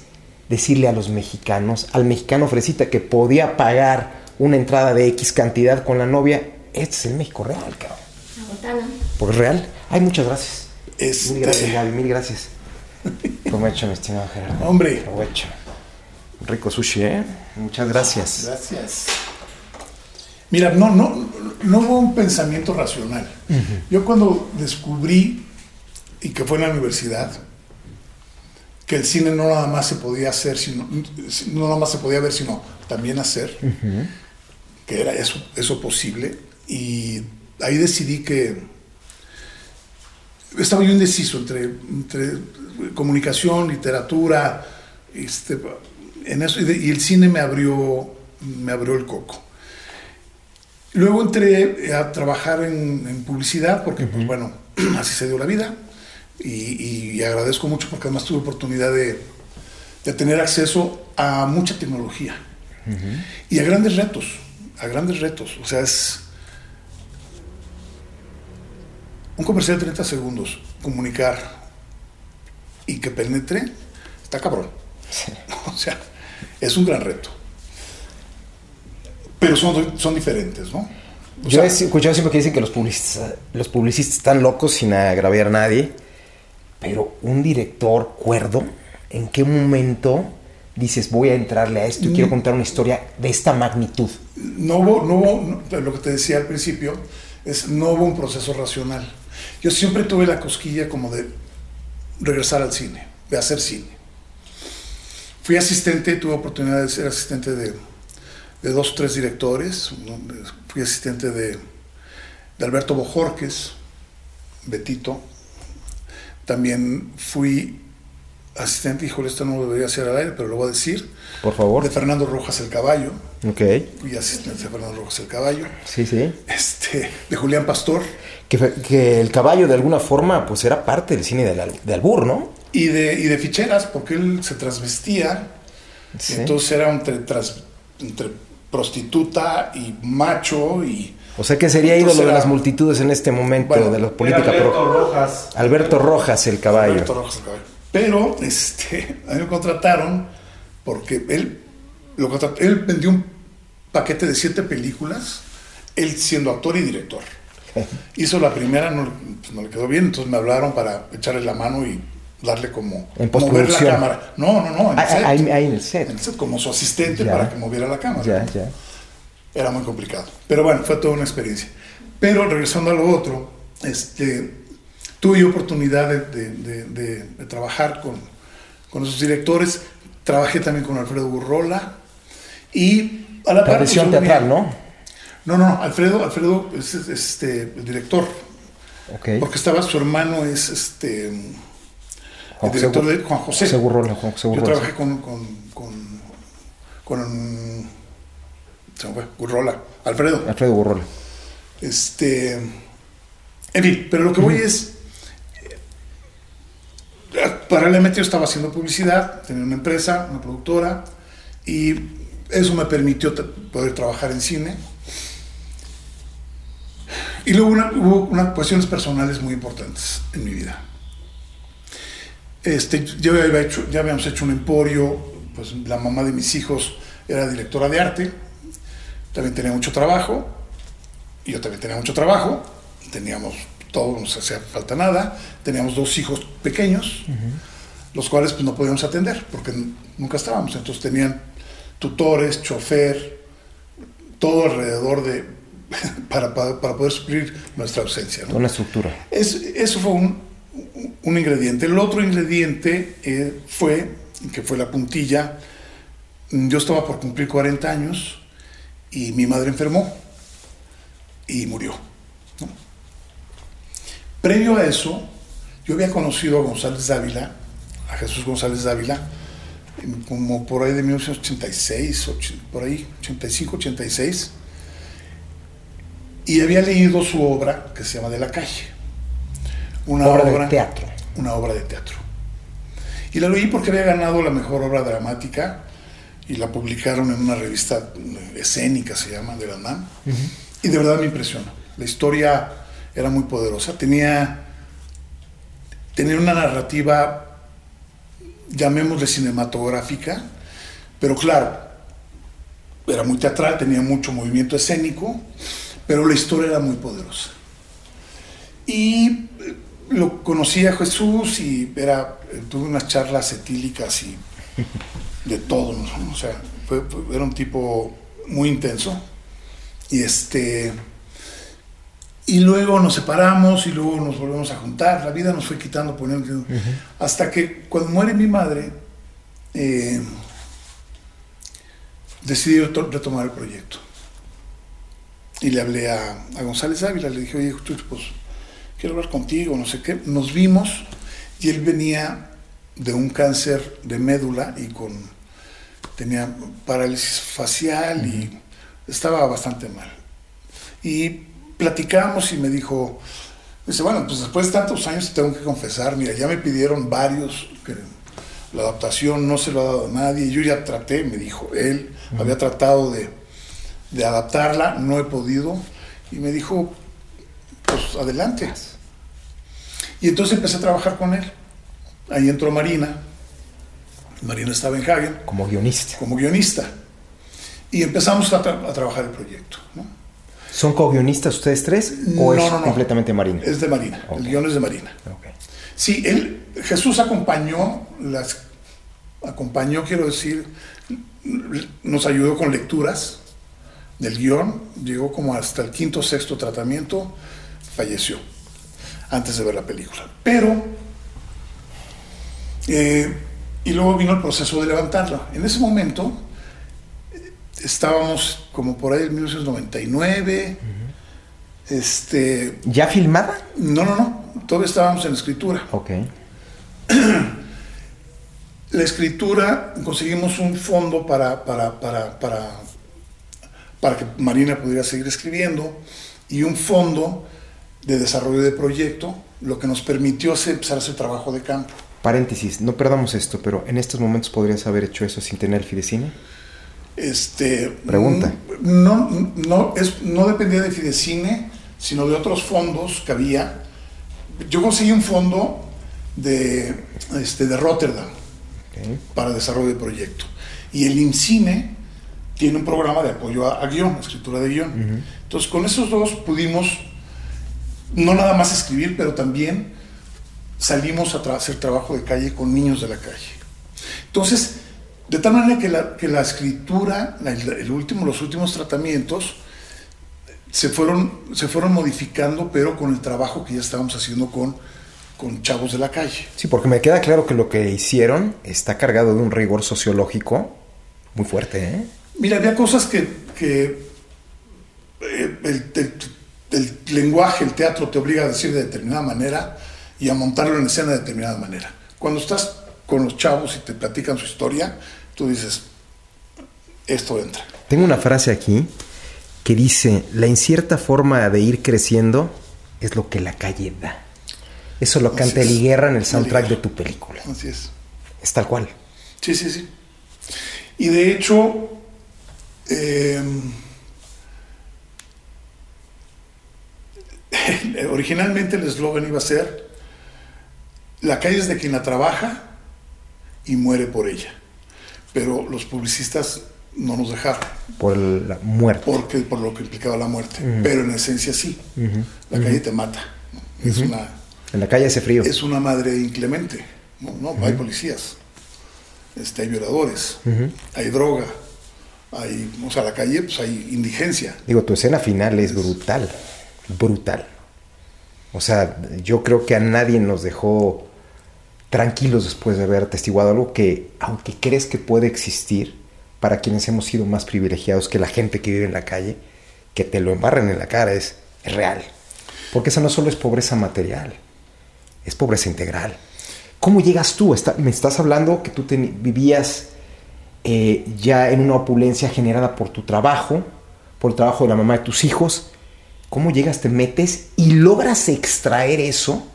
decirle a los mexicanos, al mexicano fresita que podía pagar una entrada de X cantidad con la novia. Este es el México real, cabrón. La. Porque real. Ay, muchas gracias. Este... Mil gracias, Gaby, mil gracias. Provecho, mi estimado Gerardo. Hombre. Provecho. Rico sushi, ¿eh? Muchas gracias. Gracias. Mira, no, no, no hubo un pensamiento racional. Yo cuando descubrí, y que fue en la universidad, que el cine no nada más se podía hacer, sino, no nada más se podía ver, sino también hacer, que era eso, eso posible. Y ahí decidí que estaba yo indeciso entre, entre comunicación, literatura, este, en eso, y, el cine me abrió, me abrió el coco. Luego entré a trabajar en, publicidad, porque, pues bueno, *clears throat* así se dio la vida. Y, agradezco mucho porque además tuve oportunidad de, de tener acceso a mucha tecnología Y a grandes retos, a grandes retos. O sea, es un comercial de 30 segundos, comunicar y que penetre, está cabrón. *laughs* O sea, es un gran reto. Pero son, son diferentes, ¿no? Yo he escuchado siempre que dicen que los publicistas, los publicistas están locos sin agraviar a nadie, pero un director cuerdo, ¿en qué momento dices voy a entrarle a esto y quiero mm. contar una historia de esta magnitud? No hubo, no hubo, lo que te decía al principio, es no hubo un proceso racional. Yo siempre tuve la cosquilla como de regresar al cine, de hacer cine. Fui asistente, tuve oportunidad de ser asistente de, de dos o tres directores. Fui asistente de, de Alberto Bojorques, Betito. También fui asistente, híjole, esto no lo debería hacer al aire, pero lo voy a decir. Por favor. De Fernando Rojas el Caballo. Ok. Fui asistente de Fernando Rojas el Caballo. Sí, sí. Este, de Julián Pastor. Que, que el caballo de alguna forma pues era parte del cine de, Albur, ¿no? Y de, y de ficheras, porque él se transvestía. Entonces era entre, entre prostituta y macho y... O sea que sería ídolo de las multitudes en este momento de la política. Alberto Rojas. Alberto Rojas, el caballo. Alberto Rojas, el caballo. Pero este, *laughs* a mí me contrataron porque él, lo él vendió un paquete de siete películas, él siendo actor y director. *laughs* Hizo la primera, no, pues, no le quedó bien, entonces me hablaron para echarle la mano y darle como en mover la cámara. No, no, no, en el, set. Ahí, en el set. En el set, como su asistente para que moviera la cámara. Ya, ya. Era muy complicado. Pero bueno, fue toda una experiencia. Pero regresando a lo otro, este, tuve oportunidad de, trabajar con, con, esos directores, trabajé también con Alfredo Burrola y a la Tradición pues, teatral, ¿no? No, no, Alfredo, Alfredo es, este, el director. Okay. Porque estaba su hermano, es este el director de Juan José. José Burrola, Juan José Burrola. Yo trabajé con, con, con, con se me fue, Burrola, Alfredo. Alfredo Burrola. Este, en fin, pero lo que voy es, paralelamente yo estaba haciendo publicidad, tenía una empresa, una productora, y eso me permitió poder trabajar en cine. Y luego hubo unas cuestiones personales muy importantes en mi vida. Este, yo había hecho, ya habíamos hecho un emporio, pues la mamá de mis hijos era directora de arte, también tenía mucho trabajo, y yo también tenía mucho trabajo, teníamos todo, no nos hacía falta nada. Teníamos dos hijos pequeños, los cuales pues, no podíamos atender porque nunca estábamos. Entonces tenían tutores, chofer, todo alrededor de *laughs* para, para, poder suplir nuestra ausencia. Una estructura. Es, eso fue un, un, ingrediente. El otro ingrediente eh, fue, que fue la puntilla, yo estaba por cumplir 40 años y mi madre enfermó y murió. Previo a eso, yo había conocido a González Dávila, a Jesús González Dávila, como por ahí de 1986, por ahí, 85, 86, y había leído su obra que se llama De la calle. Una obra, de teatro. Una obra de teatro. Y la leí porque había ganado la mejor obra dramática y la publicaron en una revista escénica, se llama, de la UNAM. Y de verdad me impresionó. La historia era muy poderosa. Tenía, tenía una narrativa, llamémosle cinematográfica, pero claro, era muy teatral, tenía mucho movimiento escénico, pero la historia era muy poderosa. Y eh, lo conocí a Jesús y era, tuve unas charlas etílicas y de todo, o sea, era un tipo muy intenso. Y este y luego nos separamos y luego nos volvemos a juntar. La vida nos fue quitando, poniendo. Hasta que cuando muere mi madre, eh, decidí retomar el proyecto. Y le hablé a, González Ávila, le dije, oye, pues quiero hablar contigo, no sé qué. Nos vimos y él venía de un cáncer de médula y con tenía parálisis facial y estaba bastante mal. Y platicamos y me dijo, dice, bueno, pues después de tantos años tengo que confesar, mira, ya me pidieron varios que la adaptación no se lo ha dado a nadie. Yo ya traté, me dijo él, había tratado de, de adaptarla, no he podido. Y me dijo, pues adelante. Y entonces empecé a trabajar con él. Ahí entró Marina. Marina estaba en Hagen. Como guionista. Como guionista. Y empezamos a, tra- a trabajar el proyecto. ¿no? ¿Son co-guionistas ustedes tres o No, es no, no. completamente Marina? Es de Marina. Ok. El guion es de Marina. Ok. Sí, él, Jesús acompañó, las, acompañó, quiero decir, nos ayudó con lecturas del guion, llegó como hasta el quinto sexto tratamiento, falleció antes de ver la película. Pero, eh, y luego vino el proceso de levantarla. En ese momento estábamos como por ahí en 1999, este, ¿Ya filmada? no, no, no, todavía estábamos en escritura. Ok. *clears throat* La escritura, conseguimos un fondo para, para, para, para, para que Marina pudiera seguir escribiendo y un fondo de desarrollo de proyecto, lo que nos permitió empezar a hacer trabajo de campo. Paréntesis, no perdamos esto, pero en estos momentos podrías haber hecho eso sin tener el fidecine. Este, Pregunta. No, no, es, no dependía de Fidecine, sino de otros fondos que había. Yo conseguí un fondo de, este, de Rotterdam Ok. para desarrollo de proyecto. Y el INCINE tiene un programa de apoyo a, a guion, a escritura de guion. Entonces, con esos dos pudimos no nada más escribir, pero también salimos a tra- hacer trabajo de calle con niños de la calle. Entonces, de tal manera que la, que la escritura, la- el último, los últimos tratamientos, se fueron, se fueron modificando, pero con el trabajo que ya estábamos haciendo con, con chavos de la calle. Sí, porque me queda claro que lo que hicieron está cargado de un rigor sociológico muy fuerte, ¿eh? Mira, había cosas que, que, eh, el, el- el lenguaje, el teatro te obliga a decir de determinada manera y a montarlo en escena de determinada manera. Cuando estás con los chavos y te platican su historia, tú dices, esto entra. Tengo una frase aquí que dice, la incierta forma de ir creciendo es lo que la calle da. Eso lo canta es. En el soundtrack de tu película. Así es. Es tal cual. Sí, sí, sí. Y de hecho, eh, *laughs* originalmente el eslogan iba a ser, la calle es de quien la trabaja y muere por ella. Pero los publicistas no nos dejaron, Por la muerte. porque, por lo que implicaba la muerte. Pero en esencia sí, la calle te mata. Es, una, En la calle hace frío. es una madre inclemente. No, no hay policías, este, hay violadores, hay droga, hay, o sea, la calle, pues hay indigencia. Digo, tu escena final es brutal. Brutal. O sea, yo creo que a nadie nos dejó tranquilos después de haber atestiguado algo que, aunque crees que puede existir, para quienes hemos sido más privilegiados que la gente que vive en la calle, que te lo embarren en la cara, es, real. Porque esa no solo es pobreza material, es pobreza integral. ¿Cómo llegas tú? Me estás hablando que tú teni- vivías eh, ya en una opulencia generada por tu trabajo, por el trabajo de la mamá de tus hijos. ¿Cómo llegas, te metes y logras extraer eso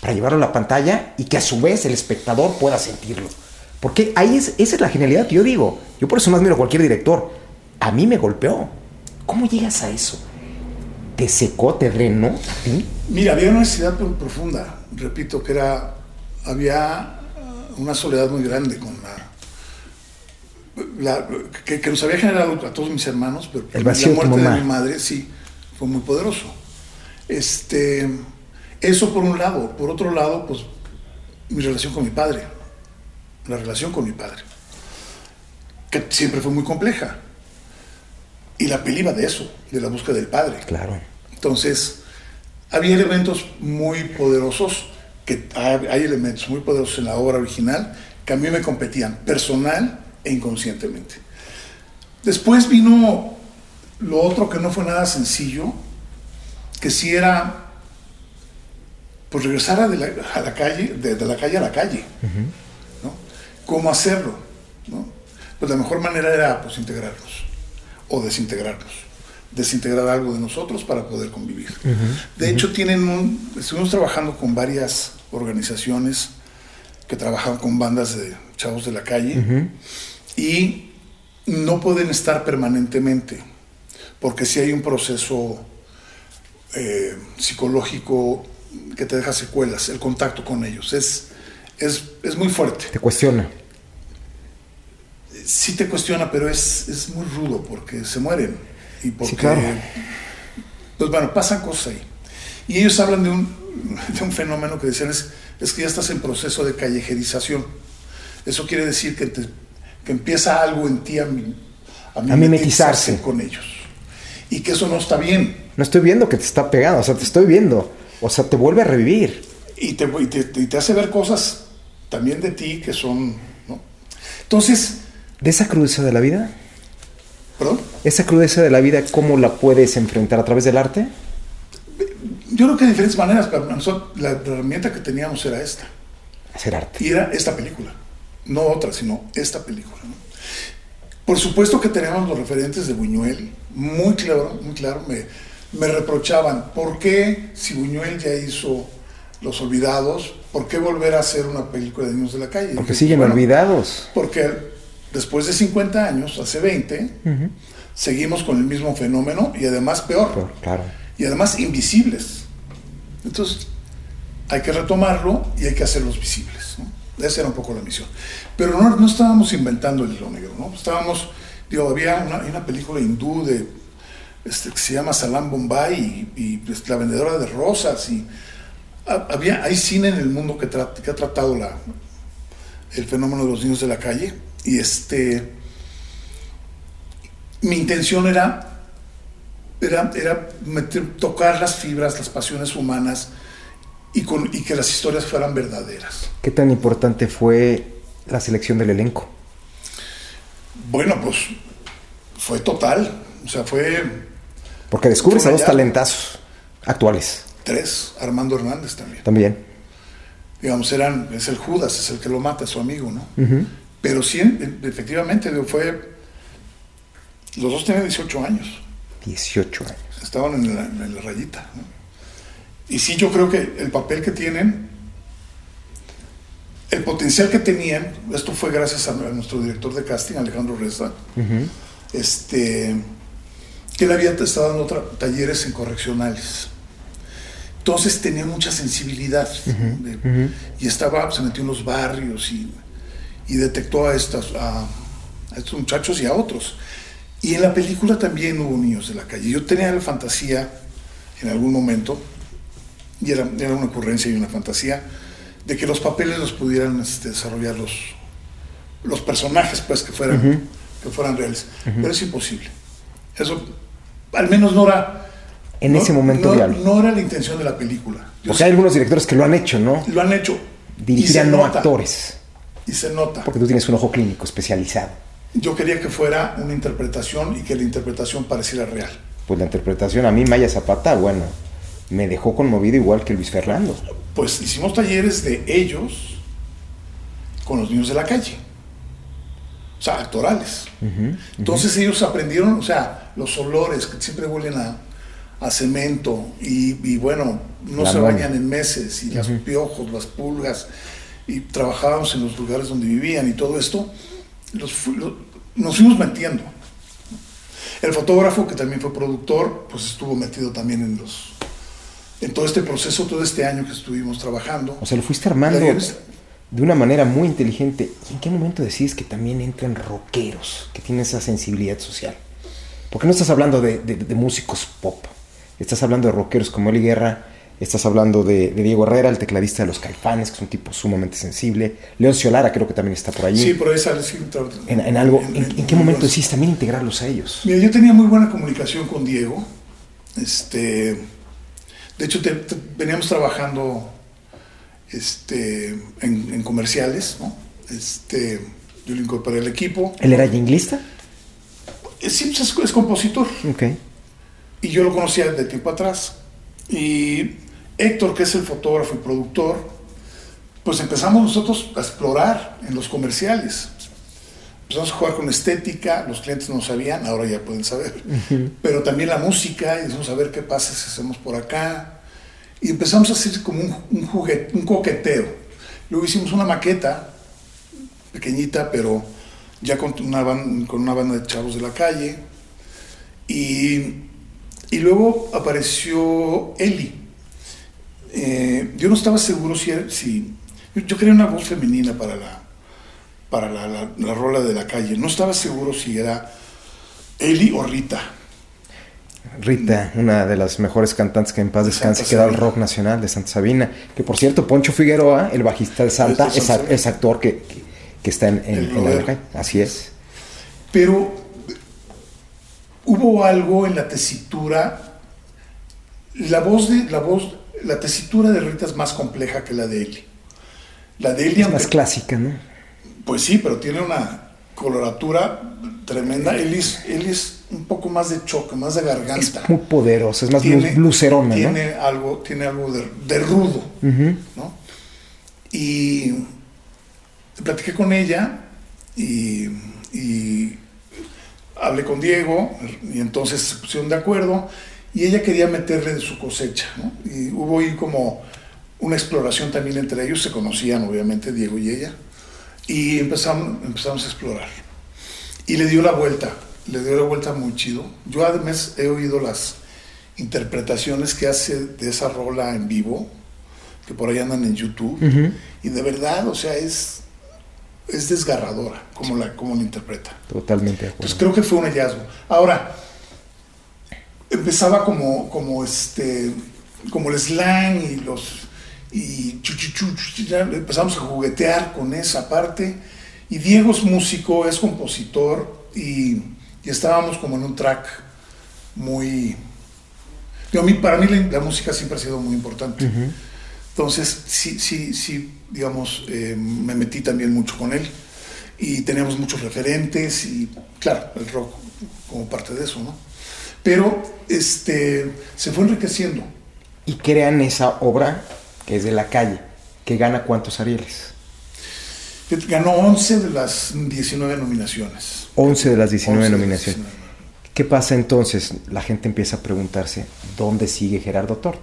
para llevarlo a la pantalla y que a su vez el espectador pueda sentirlo? Porque ahí es, esa es la genialidad que yo digo. Yo por eso más miro a cualquier director. A mí me golpeó. ¿Cómo llegas a eso? ¿Te secó, te drenó a ti? Mira, había una necesidad pro- profunda, repito, que era, había uh, una soledad muy grande con la, la- que, que nos había generado a todos mis hermanos, pero El vacío de la muerte de mamá. mi madre sí fue muy poderoso. Este, eso por un lado, por otro lado, pues mi relación con mi padre, la relación con mi padre, que siempre fue muy compleja. Y la peli de eso, de la búsqueda del padre. Claro. Entonces, había elementos muy poderosos, que hay elementos muy poderosos en la obra original que a mí me competían, personal e inconscientemente. Después vino lo otro que no fue nada sencillo, que sí era pues regresar a, de la, a la calle, de, de la calle a la calle, ¿no? ¿Cómo hacerlo? ¿no? Pues la mejor manera era pues integrarnos o desintegrarnos, desintegrar algo de nosotros para poder convivir. De hecho, tienen un, estuvimos trabajando con varias organizaciones que trabajan con bandas de chavos de la calle y no pueden estar permanentemente, porque si hay un proceso eh, psicológico que te deja secuelas, el contacto con ellos. Es, es, es muy fuerte. Te cuestiona. Sí te cuestiona, pero es, es muy rudo porque se mueren. Y porque, Sí, claro. Pues bueno, pasan cosas ahí. Y ellos hablan de un, *laughs* de un fenómeno que decían es, es que ya estás en proceso de callejerización. Eso quiere decir que, te- que empieza algo en ti a, mi- a mimetizarse. con ellos. Y que eso no está bien. No estoy viendo que te está pegando, o sea, te estoy viendo. O sea, te vuelve a revivir. y te, y te, y te hace ver cosas también de ti que son, ¿no? Entonces, De esa crudeza de la vida, perdón, esa crudeza de la vida, ¿cómo la puedes enfrentar a través del arte? yo creo que de diferentes maneras, pero nosotros, la, la herramienta que teníamos era esta, Hacer arte. y era esta película, no otra, sino esta película. ¿no? Por supuesto que teníamos los referentes de Buñuel, muy claro, muy claro, me, me reprochaban, ¿por qué si Buñuel ya hizo Los Olvidados, por qué volver a hacer una película de niños de la calle? Porque siguen bueno, olvidados. Porque después de 50 años, hace 20, seguimos con el mismo fenómeno y además peor. Pero, claro. Y además invisibles. Entonces, hay que retomarlo y hay que hacerlos visibles. ¿no? Esa era un poco la misión. Pero no, no estábamos inventando el hilo negro, ¿no? Estábamos, digo, había una, una película hindú de, este, que se llama Salam Bombay y, pues, La Vendedora de Rosas. Y, ha- había, hay cine en el mundo que, ha tratado la, el fenómeno de los niños de la calle. Y este, mi intención era era, era tocar las fibras, las pasiones humanas y, con, y que las historias fueran verdaderas. ¿Qué tan importante fue la selección del elenco? Bueno, pues fue total. O sea, fue Porque descubres a dos talentazos actuales tres. Armando Hernández también. también. Digamos, eran, es el Judas, es el que lo mata, es su amigo, ¿no? Pero sí, en- efectivamente, fue. Los dos tenían 18 años. 18 años. estaban en la, en la rayita. ¿no? Y sí, yo creo que el papel que tienen, el potencial que tenían, esto fue gracias a, nuestro director de casting, Alejandro Reza, este, que él había estado dando talleres en correccionales. Entonces tenía mucha sensibilidad ¿no? De- y estaba, se metió en los barrios y, y detectó a, estas, a, a estos muchachos y a otros. Y en la película también hubo niños de la calle. Yo tenía la fantasía en algún momento, y era, era una ocurrencia y una fantasía, de que los papeles los pudieran este, desarrollar los, los personajes, pues, que fueran, que fueran reales. Pero es imposible. Eso, al menos no era... En no- ese momento no, no era la intención de la película. Yo Porque sé- hay algunos directores que lo han hecho, ¿no? lo han hecho. Dirigir a no nota, actores. Y se nota. Porque tú tienes un ojo clínico especializado. Yo quería que fuera una interpretación y que la interpretación pareciera real. Pues la interpretación a mí, Maya Zapata, bueno, me dejó conmovido igual que Luis Fernando. Pues hicimos talleres de ellos con los niños de la calle. O sea, actorales. Entonces ellos aprendieron, o sea, los olores que siempre huelen a, a cemento y, y bueno, no La se mona. bañan en meses y los piojos, las pulgas y trabajábamos en los lugares donde vivían y todo esto, los fu- lo- nos fuimos metiendo. El fotógrafo, que también fue productor, pues estuvo metido también en los en todo este proceso, todo este año que estuvimos trabajando. O sea, lo fuiste armando de una manera muy inteligente. ¿Y en qué momento decides que también entran rockeros, que tienen esa sensibilidad social? Porque no estás hablando de, de- de músicos pop. Estás hablando de rockeros como Eli Guerra. Estás hablando de, de Diego Herrera, el tecladista de los Caifanes, que es un tipo sumamente sensible. León Ciolara creo que también está por allí. Sí, por ahí sale sí, tra- en, en algo, ¿en, en qué momento sí decidís también integrarlos a ellos? Mira, yo tenía muy buena comunicación con Diego. Este, de hecho, te- te- veníamos trabajando este, en, en comerciales, ¿no? Este, yo le incorporé al equipo. ¿Él era jinglista? Eh, Sí, pues, es, es compositor. Ok. Y yo lo conocía de tiempo atrás. Y Héctor, que es el fotógrafo y productor, pues empezamos nosotros a explorar en los comerciales. Empezamos a jugar con estética, los clientes no sabían, ahora ya pueden saber. Pero también la música, y empezamos a ver qué pasa si hacemos por acá. Y empezamos a hacer como un, un juguete, un coqueteo. Luego hicimos una maqueta, pequeñita, pero ya con una, con una banda de chavos de la calle. Y, y luego apareció Eli. Eh, yo no estaba seguro si, si yo, quería una voz femenina para la, para la, la, rola de la calle. No estaba seguro si era Eli o Rita. Rita, una de las mejores cantantes que en paz descanse, que da el rock nacional de Santa Sabina. Que por cierto, Poncho Figueroa, el bajista de Santa, es, actor que, que, está en, en, la calle. Así es. Pero hubo algo en la tesitura. La voz de la voz, la tesitura de Rita es más compleja que la de Eli. La de Eli es más clásica, ¿no? Pues sí, pero tiene una coloratura tremenda. Él es, un poco más de choque, más de garganta. Es muy poderoso, es más tiene, blucerona, tiene Algo, tiene algo de, rudo, ¿no? Y platiqué con ella y, hablé con Diego y entonces se pusieron de acuerdo y ella quería meterle de su cosecha, ¿no? Y hubo ahí como una exploración también entre ellos, se conocían obviamente Diego y ella y empezamos, empezamos a explorar. Y le dio la vuelta, le dio la vuelta muy chido. Yo además he oído las interpretaciones que hace de esa rola en vivo, que por ahí andan en YouTube, y de verdad, o sea, es, es desgarradora como la, como la interpreta. Totalmente. Pues creo que fue un hallazgo. Ahora, empezaba como, como, este, como el slang y los y ya empezamos a juguetear con esa parte. Y Diego es músico, es compositor y, estábamos como en un track muy... para mí la, música siempre ha sido muy importante. Entonces, sí, sí, sí, digamos, eh, me metí también mucho con él y teníamos muchos referentes y, claro, el rock como parte de eso, ¿no? Pero este, se fue enriqueciendo. Y crean esa obra es de la calle, que gana cuántos Arieles. Ganó 11 de las 19 nominaciones. 11 de las 19 nominaciones. ¿Qué pasa entonces? La gente empieza a preguntarse, ¿dónde sigue Gerardo Tort?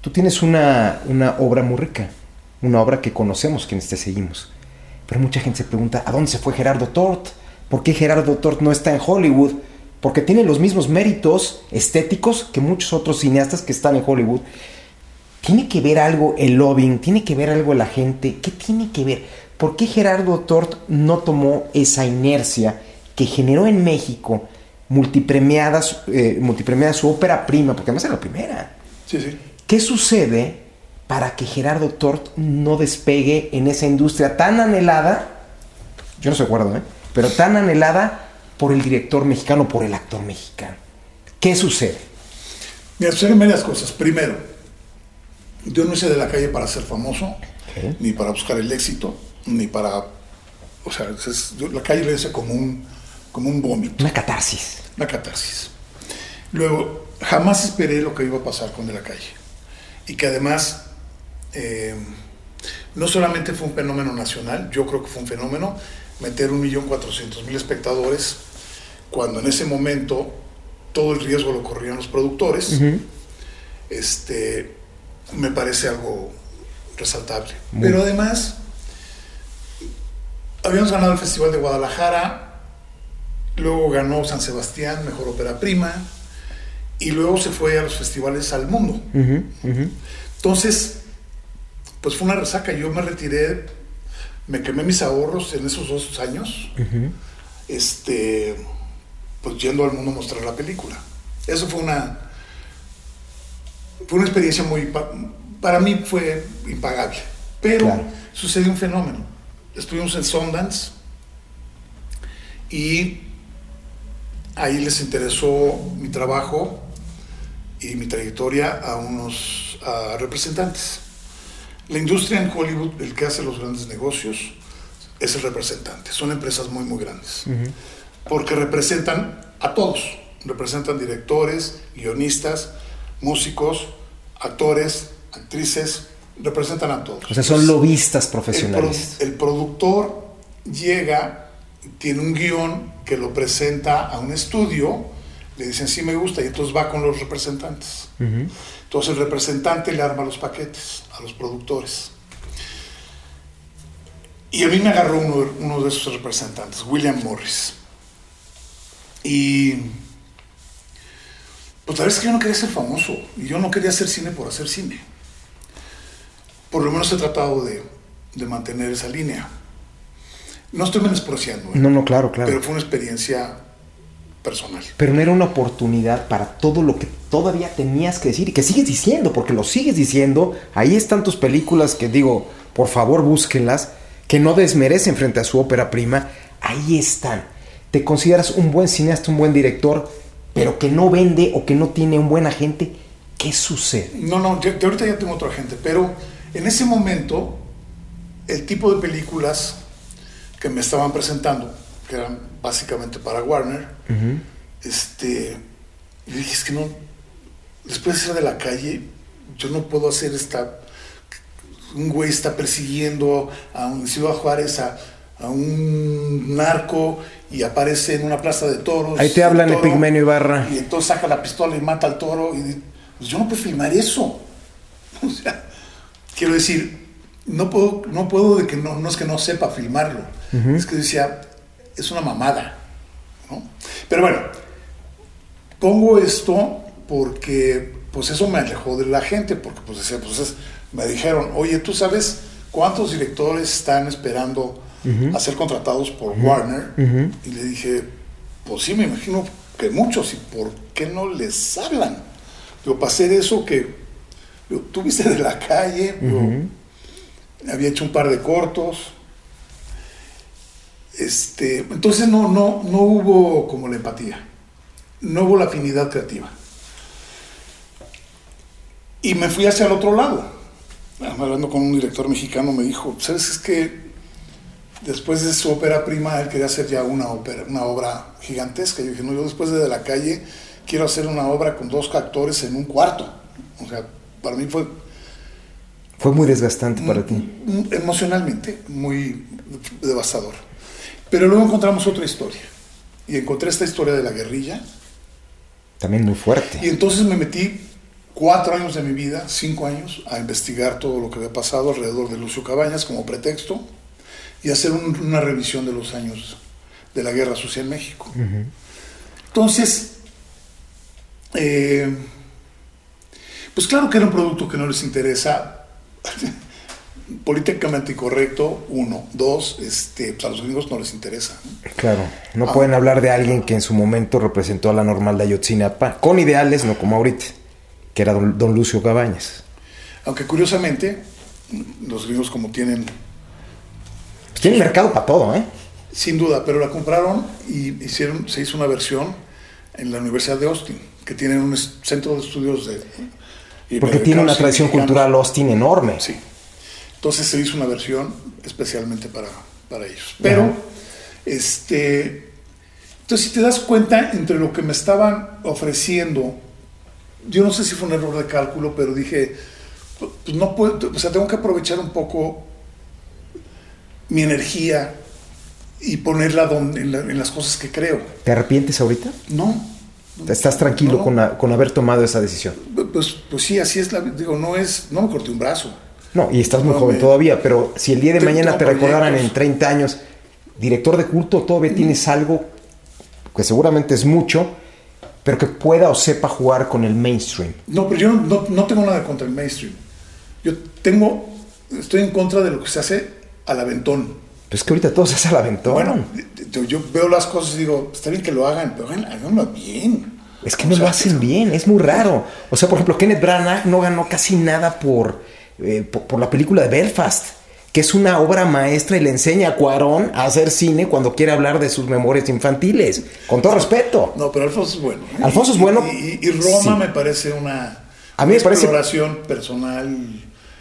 Tú tienes una, una obra muy rica, una obra que conocemos quienes te seguimos. Pero mucha gente se pregunta, ¿a dónde se fue Gerardo Tort? ¿Por qué Gerardo Tort no está en Hollywood? Porque tiene los mismos méritos estéticos que muchos otros cineastas que están en Hollywood ¿Tiene que ver algo el lobbying? ¿Tiene que ver algo la gente? ¿Qué tiene que ver? ¿Por qué Gerardo Tort no tomó esa inercia que generó en México multipremiada, eh, multipremiada su ópera prima? Porque además era la primera. Sí, sí. ¿Qué sucede para que Gerardo Tort no despegue en esa industria tan anhelada? Yo no se acuerdo, ¿eh? Pero tan anhelada por el director mexicano, por el actor mexicano. ¿Qué sucede? Me suceden varias cosas. Primero, yo no hice de la calle para ser famoso, ni para buscar el éxito, ni para... O sea, la calle lo hice como un, como un vómito. Una catarsis. Una catarsis. Luego, jamás esperé lo que iba a pasar con De la Calle. Y que además, eh, no solamente fue un fenómeno nacional, yo creo que fue un fenómeno meter un millón cuatrocientos mil espectadores, cuando en ese momento todo el riesgo lo corrían los productores. este, me parece algo resaltable. Pero además, habíamos ganado el Festival de Guadalajara, luego ganó San Sebastián, Mejor Ópera Prima, y luego se fue a los festivales al mundo. Entonces, pues fue una resaca. Yo me retiré, me quemé mis ahorros en esos dos años, este, pues yendo al mundo a mostrar la película. Eso fue una fue una experiencia muy, para mí fue impagable. Pero sucedió un fenómeno. Estuvimos en Sundance y ahí les interesó mi trabajo y mi trayectoria a unos representantes. La industria en Hollywood, el que hace los grandes negocios, es el representante. Son empresas muy, muy grandes. Porque representan a todos. Representan directores, guionistas, músicos, actores, actrices, representan a todos. O sea, son lobistas profesionales. El, productor llega, tiene un guion que lo presenta a un estudio, le dicen sí me gusta y entonces va con los representantes. Entonces el representante le arma los paquetes a los productores. Y a mí me agarró uno, uno de esos representantes, William Morris. Y pues la verdad es que yo no quería ser famoso. Y yo no quería hacer cine por hacer cine. Por lo menos he tratado de, de mantener esa línea. No estoy menospreciando. ¿eh? No, no, claro, claro. Pero fue una experiencia personal. Pero no era una oportunidad para todo lo que todavía tenías que decir y que sigues diciendo, porque lo sigues diciendo. Ahí están tus películas que digo, por favor búsquenlas, que no desmerecen frente a su ópera prima. Ahí están. Te consideras un buen cineasta, un buen director, pero que no vende o que no tiene un buen agente. ¿Qué sucede? No, no, yo, ahorita ya tengo otro agente, pero en ese momento el tipo de películas que me estaban presentando, que eran básicamente para Warner, este, yo dije, es que no, después de ser de la calle, yo no puedo hacer esta, un güey está persiguiendo a un Ciudad Juárez a, a un narco y aparece en una plaza de toros. Ahí te hablan toro, Epigmenio Ibarra. Y entonces saca la pistola y mata al toro. Y pues yo no puedo filmar eso. *laughs* O sea, quiero decir, no puedo, no puedo de que no, no es que no sepa filmarlo. Ujú. Es que decía, es una mamada. ¿no? Pero bueno, pongo esto porque pues eso me alejó de la gente, porque pues decía, pues es- me dijeron, oye, ¿tú sabes cuántos directores están esperando a ser contratados por Warner? Y le dije, pues sí, me imagino que muchos, ¿y por qué no les hablan? Digo, para hacer eso que digo, tú viste de la calle, digo, había hecho un par de cortos. Este, entonces no, no, no hubo como la empatía, no hubo la afinidad creativa. Y me fui hacia el otro lado. Hablando con un director mexicano me dijo, ¿sabes? Es que después de su ópera prima, él quería hacer ya una, ópera, una obra gigantesca. Yo dije, no, yo después de, de la calle quiero hacer una obra con dos actores en un cuarto. O sea, para mí fue Fue muy desgastante para ti. Mm, emocionalmente muy devastador. Pero luego encontramos otra historia. Y encontré esta historia de la guerrilla. También muy fuerte. Y entonces me metí cuatro años de mi vida, cinco años, a investigar todo lo que había pasado alrededor de Lucio Cabañas como pretexto y hacer un- una revisión de los años de la guerra sucia en México. Entonces, eh, pues claro que era un producto que no les interesa, *laughs* políticamente incorrecto, uno. Dos, este, pues a los gringos no les interesa. ¿no? Claro, no Ah. pueden hablar de alguien que en su momento representó a la normal de Ayotzinapa, con ideales, no como ahorita, que era don, don Lucio Cabañas. Aunque curiosamente, los gringos como tienen tiene mercado para todo, ¿eh? Sin duda, pero la compraron y hicieron, se hizo una versión en la Universidad de Austin, que tienen un centro de estudios de... Porque tiene una tradición mexicanos. cultural Austin enorme. Sí. Entonces se hizo una versión especialmente para, para ellos. Pero, este, entonces si te das cuenta entre lo que me estaban ofreciendo, yo no sé si fue un error de cálculo, pero dije, pues no puedo, o sea, tengo que aprovechar un poco mi energía y ponerla donde, en, la- en las cosas que creo. ¿Te arrepientes ahorita? No. ¿Estás tranquilo No. con, la- con haber tomado esa decisión? Pues, pues sí, así es la digo, no es, no me corté un brazo. No, y estás muy No, joven me- todavía, pero si el día de mañana te recordaran en proyectos. 30 años, director de culto, todavía tienes algo que seguramente es mucho, pero que pueda o sepa jugar con el mainstream. No, pero yo no, no- no tengo nada contra el mainstream. Yo tengo, estoy en contra de lo que se hace al aventón. Pues que ahorita todo se hace al aventón. Bueno, yo, veo las cosas y digo, está bien que lo hagan, pero háganlo bien. Es que O no sea, lo hacen bien, es muy raro. O sea, por ejemplo, Kenneth Branagh no ganó casi nada por, eh, por, por la película de Belfast, que es una obra maestra y le enseña a Cuarón a hacer cine cuando quiere hablar de sus memorias infantiles. Con todo respeto. No, pero Alfonso es bueno. ¿eh? Alfonso es bueno, Y, y Roma sí. me parece una, A mí me parece- exploración personal.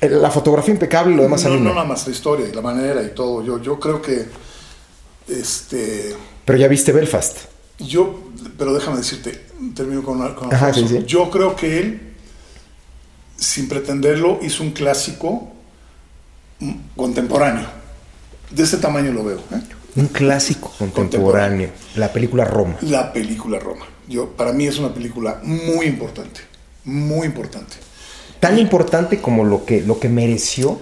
Eh, La fotografía impecable y lo demás no, no nada más la historia y la manera y todo. Yo, yo creo que, este, Pero ya viste Belfast. yo, pero déjame decirte, termino con, con Ajá, Alfonso. sí, sí. Yo creo que él, sin pretenderlo, hizo un clásico contemporáneo. De este tamaño lo veo. ¿eh? Un clásico contemporáneo. La película Roma. La película Roma. Yo, para mí es una película muy importante, muy importante. Tan importante como lo que, lo que mereció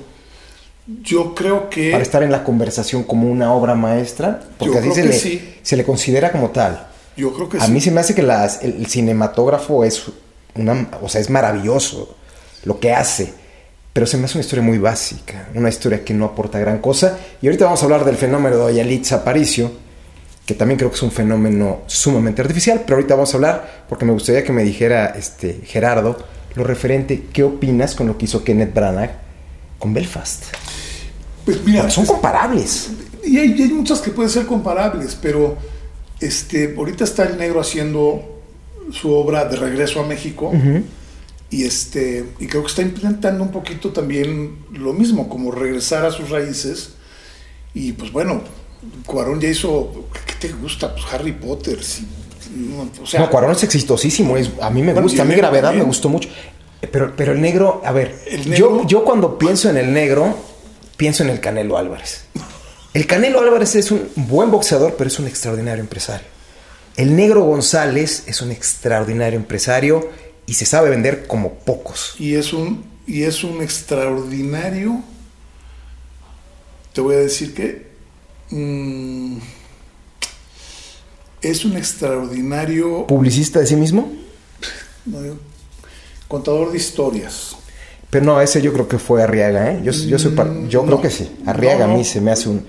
Yo creo que... Para estar en la conversación como una obra maestra, porque así se le, sí. se le considera como tal. Yo creo que A sí. mí se me hace que las- el, el cinematógrafo es una, o sea, es maravilloso lo que hace, pero se me hace una historia muy básica, una historia que no aporta gran cosa. Y ahorita vamos a hablar del fenómeno de Yalitza Aparicio, que también creo que es un fenómeno sumamente artificial, pero ahorita vamos a hablar porque me gustaría que me dijera este Gerardo lo referente, ¿qué opinas con lo que hizo Kenneth Branagh con Belfast? Pues mira, Porque son es- comparables. y hay, y hay muchas que pueden ser comparables, pero este, ahorita está el negro haciendo su obra de regreso a México. Y, este, y creo que está intentando un poquito también lo mismo, como regresar a sus raíces. Y pues bueno, Cuarón ya hizo, ¿qué te gusta? Pues Harry Potter. sí, o sea, no, Cuarón es exitosísimo, es, a mí me Bueno, gusta, a mí Gravedad también. me gustó mucho. Pero, pero el negro, a ver, yo, yo cuando pienso en el negro, pienso en el Canelo Álvarez. El Canelo Álvarez es un buen boxeador, pero es un extraordinario empresario. El negro González es un extraordinario empresario y se sabe vender como pocos. y es un y es un extraordinario te voy a decir que mm, es un extraordinario ¿Publicista de sí mismo? no digo, contador de historias Pero no, ese yo creo que fue Arriaga, ¿eh? Yo, yo, soy par- yo creo que sí. Arriaga No, a mí se me hace un...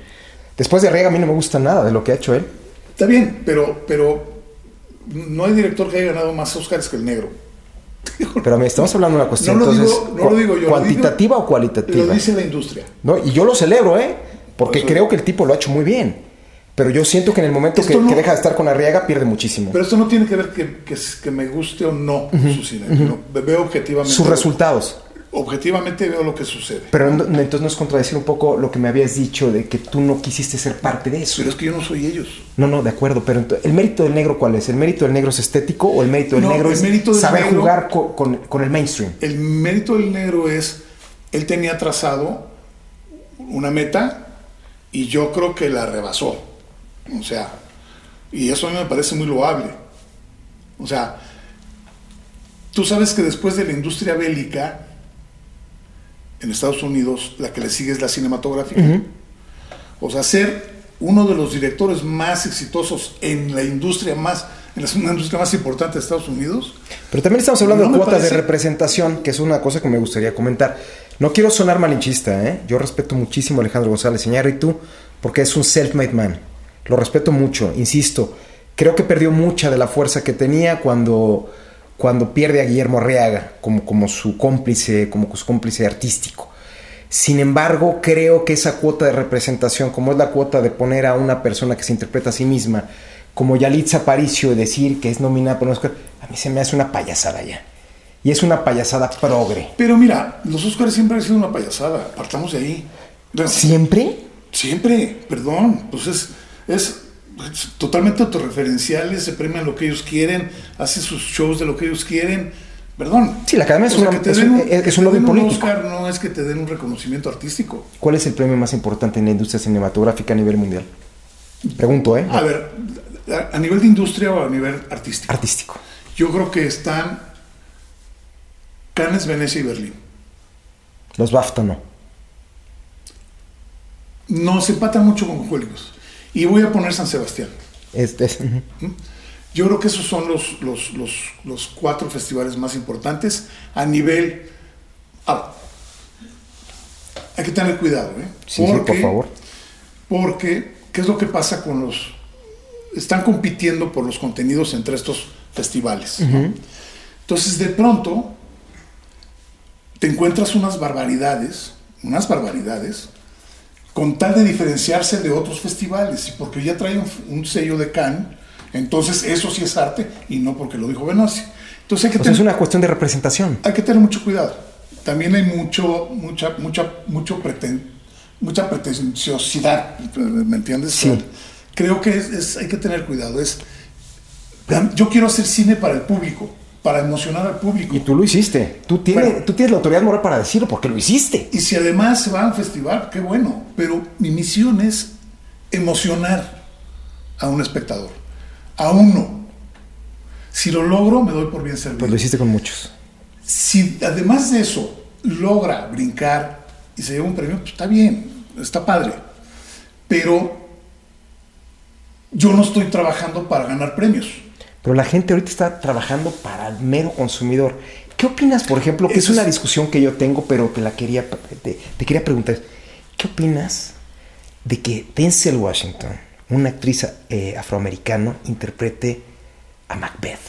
Después de Arriaga a mí no me gusta nada de lo que ha hecho él. está bien pero pero no hay director que haya ganado más Oscars que el negro *laughs* Pero a mí estamos hablando de una cuestión no lo entonces digo, no lo digo yo lo cuantitativa digo- o cualitativa. lo dice la industria ¿no? Y yo lo celebro, ¿eh? Porque creo que el tipo lo ha hecho muy bien. Pero yo siento que en el momento que, Esto no- que deja de estar con Arriaga pierde muchísimo. pero esto no tiene que ver que, que, que me guste o no su cine no, veo objetivamente Sus resultados. objetivamente veo lo que sucede Pero no- entonces no es contradecir un poco lo que me habías dicho de que tú no quisiste ser parte de eso. pero es que yo no soy ellos No, no, de acuerdo. Pero ¿el mérito del negro cuál es? ¿El mérito del negro es estético o el mérito del negro el es mérito del saber negro- jugar co- con, con el mainstream? El mérito del negro es, él tenía trazado una meta y yo creo que la rebasó. O sea, y eso a mí me parece muy loable. O sea, tú sabes que después de la industria bélica en Estados Unidos, la que le sigue es la cinematográfica. O sea, ser uno de los directores más exitosos en la industria más, en la industria más importante de Estados Unidos, Pero también estamos hablando No de cuotas de representación, que es una cosa que me gustaría comentar. No quiero sonar malinchista, ¿eh? Yo respeto muchísimo a Alejandro González Iñárritu porque es un self-made man. Lo respeto mucho, insisto. Creo que perdió mucha de la fuerza que tenía cuando, cuando pierde a Guillermo Arriaga como, como su cómplice, como su cómplice artístico. Sin embargo, creo que esa cuota de representación, como es la cuota de poner a una persona que se interpreta a sí misma, como Yalitza Aparicio, y decir que es nominada por un Oscar, a mí se me hace una payasada ya. Y es una payasada progre. Pero mira, los Oscars siempre han sido una payasada, partamos de ahí. ¿Siempre? Siempre, perdón, pues es, es, es totalmente autorreferenciales, se premian lo que ellos quieren, hacen sus shows de lo que ellos quieren, perdón. Sí, la academia es una- es un- un, es- un lobby político. Oscar no es que te den un reconocimiento artístico. ¿Cuál es el premio más importante en la industria cinematográfica a nivel mundial? Pregunto, ¿eh? A ver, a, nivel de industria o a nivel artístico. Artístico. Yo creo que están Cannes, Venecia y Berlín. Los BAFTA no. Nos empatan mucho con Hollywood. Y voy a poner San Sebastián. Es- es- ujú. Yo creo que esos son los, los, los, los cuatro festivales más importantes a nivel... Ah, hay que tener cuidado, ¿eh? Sí, sí, por favor. Porque, ¿qué es lo que pasa con los... Están compitiendo por los contenidos entre estos festivales. Entonces, de pronto, te encuentras unas barbaridades, unas barbaridades, con tal de diferenciarse de otros festivales, y porque ya trae un, un sello de Cannes, entonces eso sí es arte, y no porque lo dijo Venecia. Entonces hay que, es una cuestión de representación. hay que tener mucho cuidado. También hay mucho, mucha, mucha, mucho preten- mucha pretenciosidad, ¿me entiendes? Sí. Creo que es, es- hay que tener cuidado. Es, yo quiero hacer cine para el público, para emocionar al público. Y tú lo hiciste. Tú tienes, Bueno. tú tienes la autoridad moral para decirlo porque lo hiciste. Y si además se va a un festival, qué bueno. Pero mi misión es emocionar a un espectador, a uno. Si lo logro, me doy por bien servido. Pues lo hiciste con muchos. Si además de eso logra brincar y se lleva un premio, pues está bien, está padre. Pero yo no estoy trabajando para ganar premios. Pero la gente ahorita está trabajando para el mero consumidor. ¿Qué opinas, por ejemplo, que es una discusión que yo tengo, pero te la quería, te, te quería preguntar? ¿Qué opinas de que Denzel Washington, una actriz eh, afroamericana, interprete a Macbeth?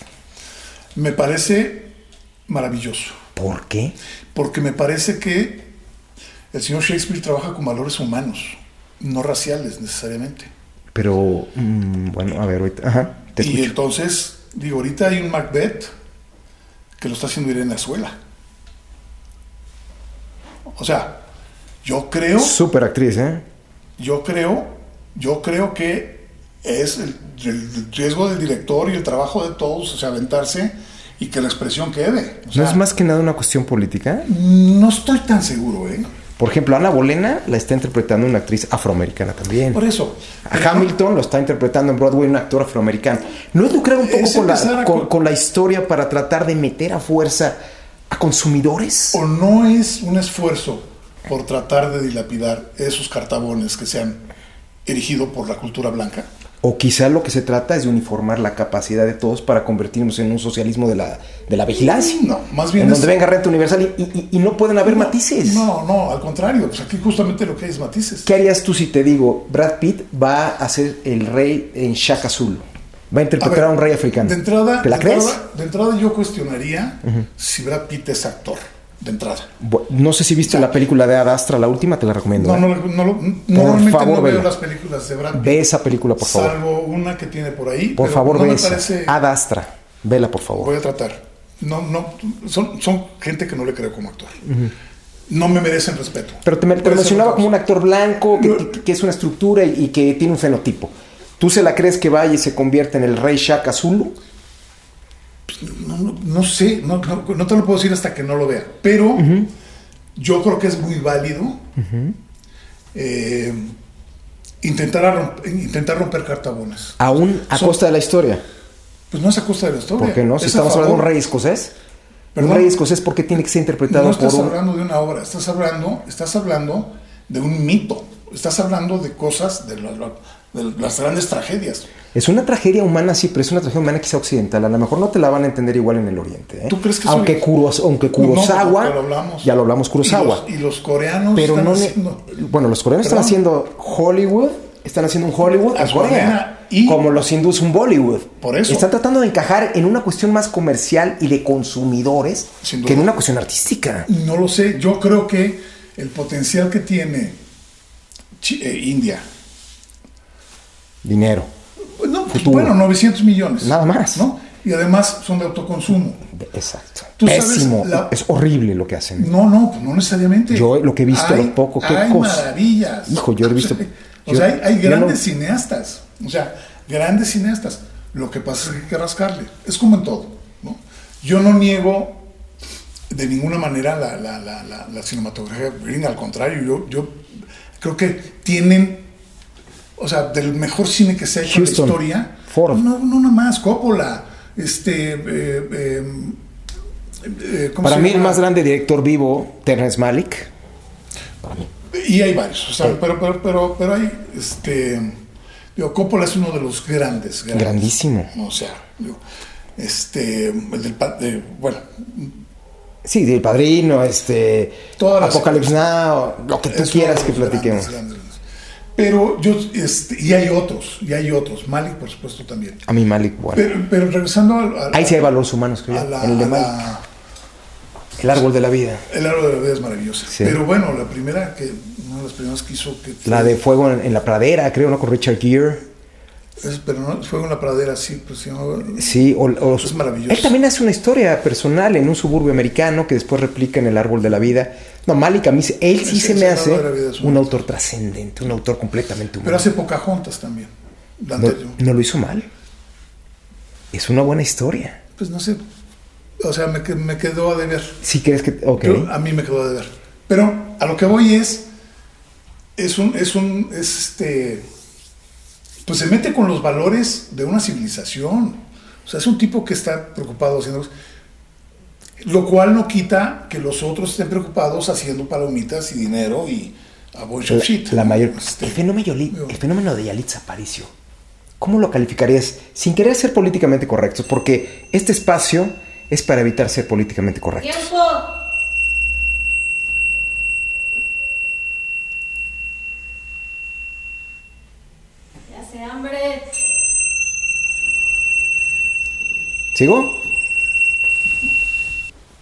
Me parece maravilloso, ¿Por qué? porque me parece que el señor Shakespeare trabaja con valores humanos, no raciales necesariamente. Pero, mm, bueno, a ver, ahorita, ajá, te y escucho. entonces, digo, ahorita hay un Macbeth que lo está haciendo Irene Azuela. O sea, yo creo, Súper actriz, ¿eh? yo creo, yo creo que es el, el riesgo del director y el trabajo de todos, o sea, aventarse y que la expresión quede. O ¿No es más que nada una cuestión política? no estoy tan seguro, ¿eh? Por ejemplo, Ana Bolena la está interpretando una actriz afroamericana también. Por eso. A Hamilton lo está interpretando en Broadway un actor afroamericano. ¿No es lucrar un poco la, con la historia para tratar de meter a fuerza a consumidores? o no es un esfuerzo por tratar de dilapidar esos cartabones que se han erigido por la cultura blanca. O quizá lo que se trata es de uniformar la capacidad de todos para convertirnos en un socialismo de la, de la vigilancia. No, más bien En es- donde venga renta universal y, y- y no pueden haber matices. No, no, al contrario, pues aquí justamente lo que hay es matices. ¿Qué harías tú si te digo, Brad Pitt va a ser el rey en Shaka Zulu? Va a interpretar a, ver, un rey africano. De entrada, ¿Te la de crees? entrada- de entrada yo cuestionaría si Brad Pitt es actor, de entrada. No sé si viste la película de Ad Astra, la última, te la recomiendo. No, ¿eh? no, no, lo- normalmente favor, no veo las películas de Brad Pitt, Ve esa película, por favor. salvo una que tiene por ahí. Por favor, no ve esa. parece... Ad Astra. Vela, por favor. Voy a tratar. No, no, son, son gente que no le creo como actor. No me merecen respeto. Pero te, me- te mencionaba como un actor blanco, que, que- es una estructura y, y que tiene un fenotipo. ¿Tú se la crees que vaya y se convierte en el rey Shaka No, no, no sé, no, no- no te lo puedo decir hasta que no lo vea. Pero yo creo que es muy válido eh, intentar, a romp- intentar romper cartabones. Aún a costa de la historia. Pues no es a costa de la historia. ¿Por qué no? Si es estamos hablando de un rey escocés. Perdón. Un rey escocés, ¿por qué tiene que ser interpretado No estás por un... hablando de una obra, estás hablando, estás hablando de un mito. Estás hablando de cosas, de, la- de las grandes tragedias. Es una tragedia humana, sí, pero es una tragedia humana quizá occidental. A lo mejor no te la van a entender igual en el Oriente. ¿eh? ¿Tú crees que aunque, soy- Kuros- aunque No, Kurosawa, lo hablamos. ya lo hablamos Kurosawa. Y los, y los coreanos pero están no haciendo- bueno, los coreanos están haciendo Hollywood, están haciendo un Hollywood a Corea, y- como los hindús un Bollywood. Por eso. Están tratando de encajar en una cuestión más comercial y de consumidores que en una cuestión artística. No lo sé, yo creo que el potencial que tiene eh, India, Dinero. no, pues, Futuro. bueno, 900 millones. Nada más. ¿no? Y además son de autoconsumo. Exacto. Tú sabes, Pésimo. la- Es horrible lo que hacen. No, no, pues no necesariamente. Yo lo que he visto, hay, lo poco, qué hay cosa. maravillas. Hijo, yo he visto- *laughs* O sea, hay, grandes no- cineastas. O sea, grandes cineastas. Lo que pasa es que hay que rascarle. Es como en todo. ¿no? Yo no niego de ninguna manera la, la- la- la- la cinematografía gringa, al contrario, yo, yo creo que tienen, o sea, del mejor cine que se ha hecho en la historia. Ford. No, no nada más, Coppola, este, eh, eh, eh, ¿cómo Para se mí el más grande director vivo, Terrence Malick. Y hay varios, o sea, pero, pero, pero, pero hay, este, digo, Coppola es uno de los grandes, grandes. Grandísimo. O sea, digo, este, el del, de- bueno, Sí, del padrino, este. Apocalypse Now, lo que tú quieras que platiquemos. grandes, grandes. Pero yo, este, y hay otros, y hay otros, Malik por supuesto también. A mí Malik, bueno. Pero, pero regresando al, al- Ahí sí hay valores humanos, creo a la, el de a Malik. la- El árbol de la vida. el árbol de la vida es maravilloso. Sí. Pero bueno, la primera que, una de las primeras que hizo que La de Fuego en, en la Pradera, creo, ¿no? Con Richard Gere. Es- pero no, fue en la pradera, sí, pues llamaba- Sí, o, o- Es maravilloso. Él también hace una historia personal en un suburbio americano que después replica en El árbol de la vida. No, Malik a mí, se- él sí se me hace un- autor trascendente, un autor completamente humano. Pero hace Pocahontas también. no, lo hizo mal. Es una buena historia. Pues no sé. O sea, me, me quedó a deber. Si crees que... Ok. Yo- a mí me quedó a deber. Pero a lo que voy es. Es un. Es un. Es este. Pues se mete con los valores de una civilización. O sea, es un tipo que está preocupado haciendo. Lo cual no quita que los otros estén preocupados haciendo palomitas y dinero y a bunch of shit. La mayor, Este, el, fenómeno, el fenómeno de Yalitza Aparicio, ¿cómo lo calificarías sin querer ser políticamente correctos? Porque este espacio es para evitar ser políticamente correctos. ¡Tiempo! Ya hace hambre. ¿Sigo?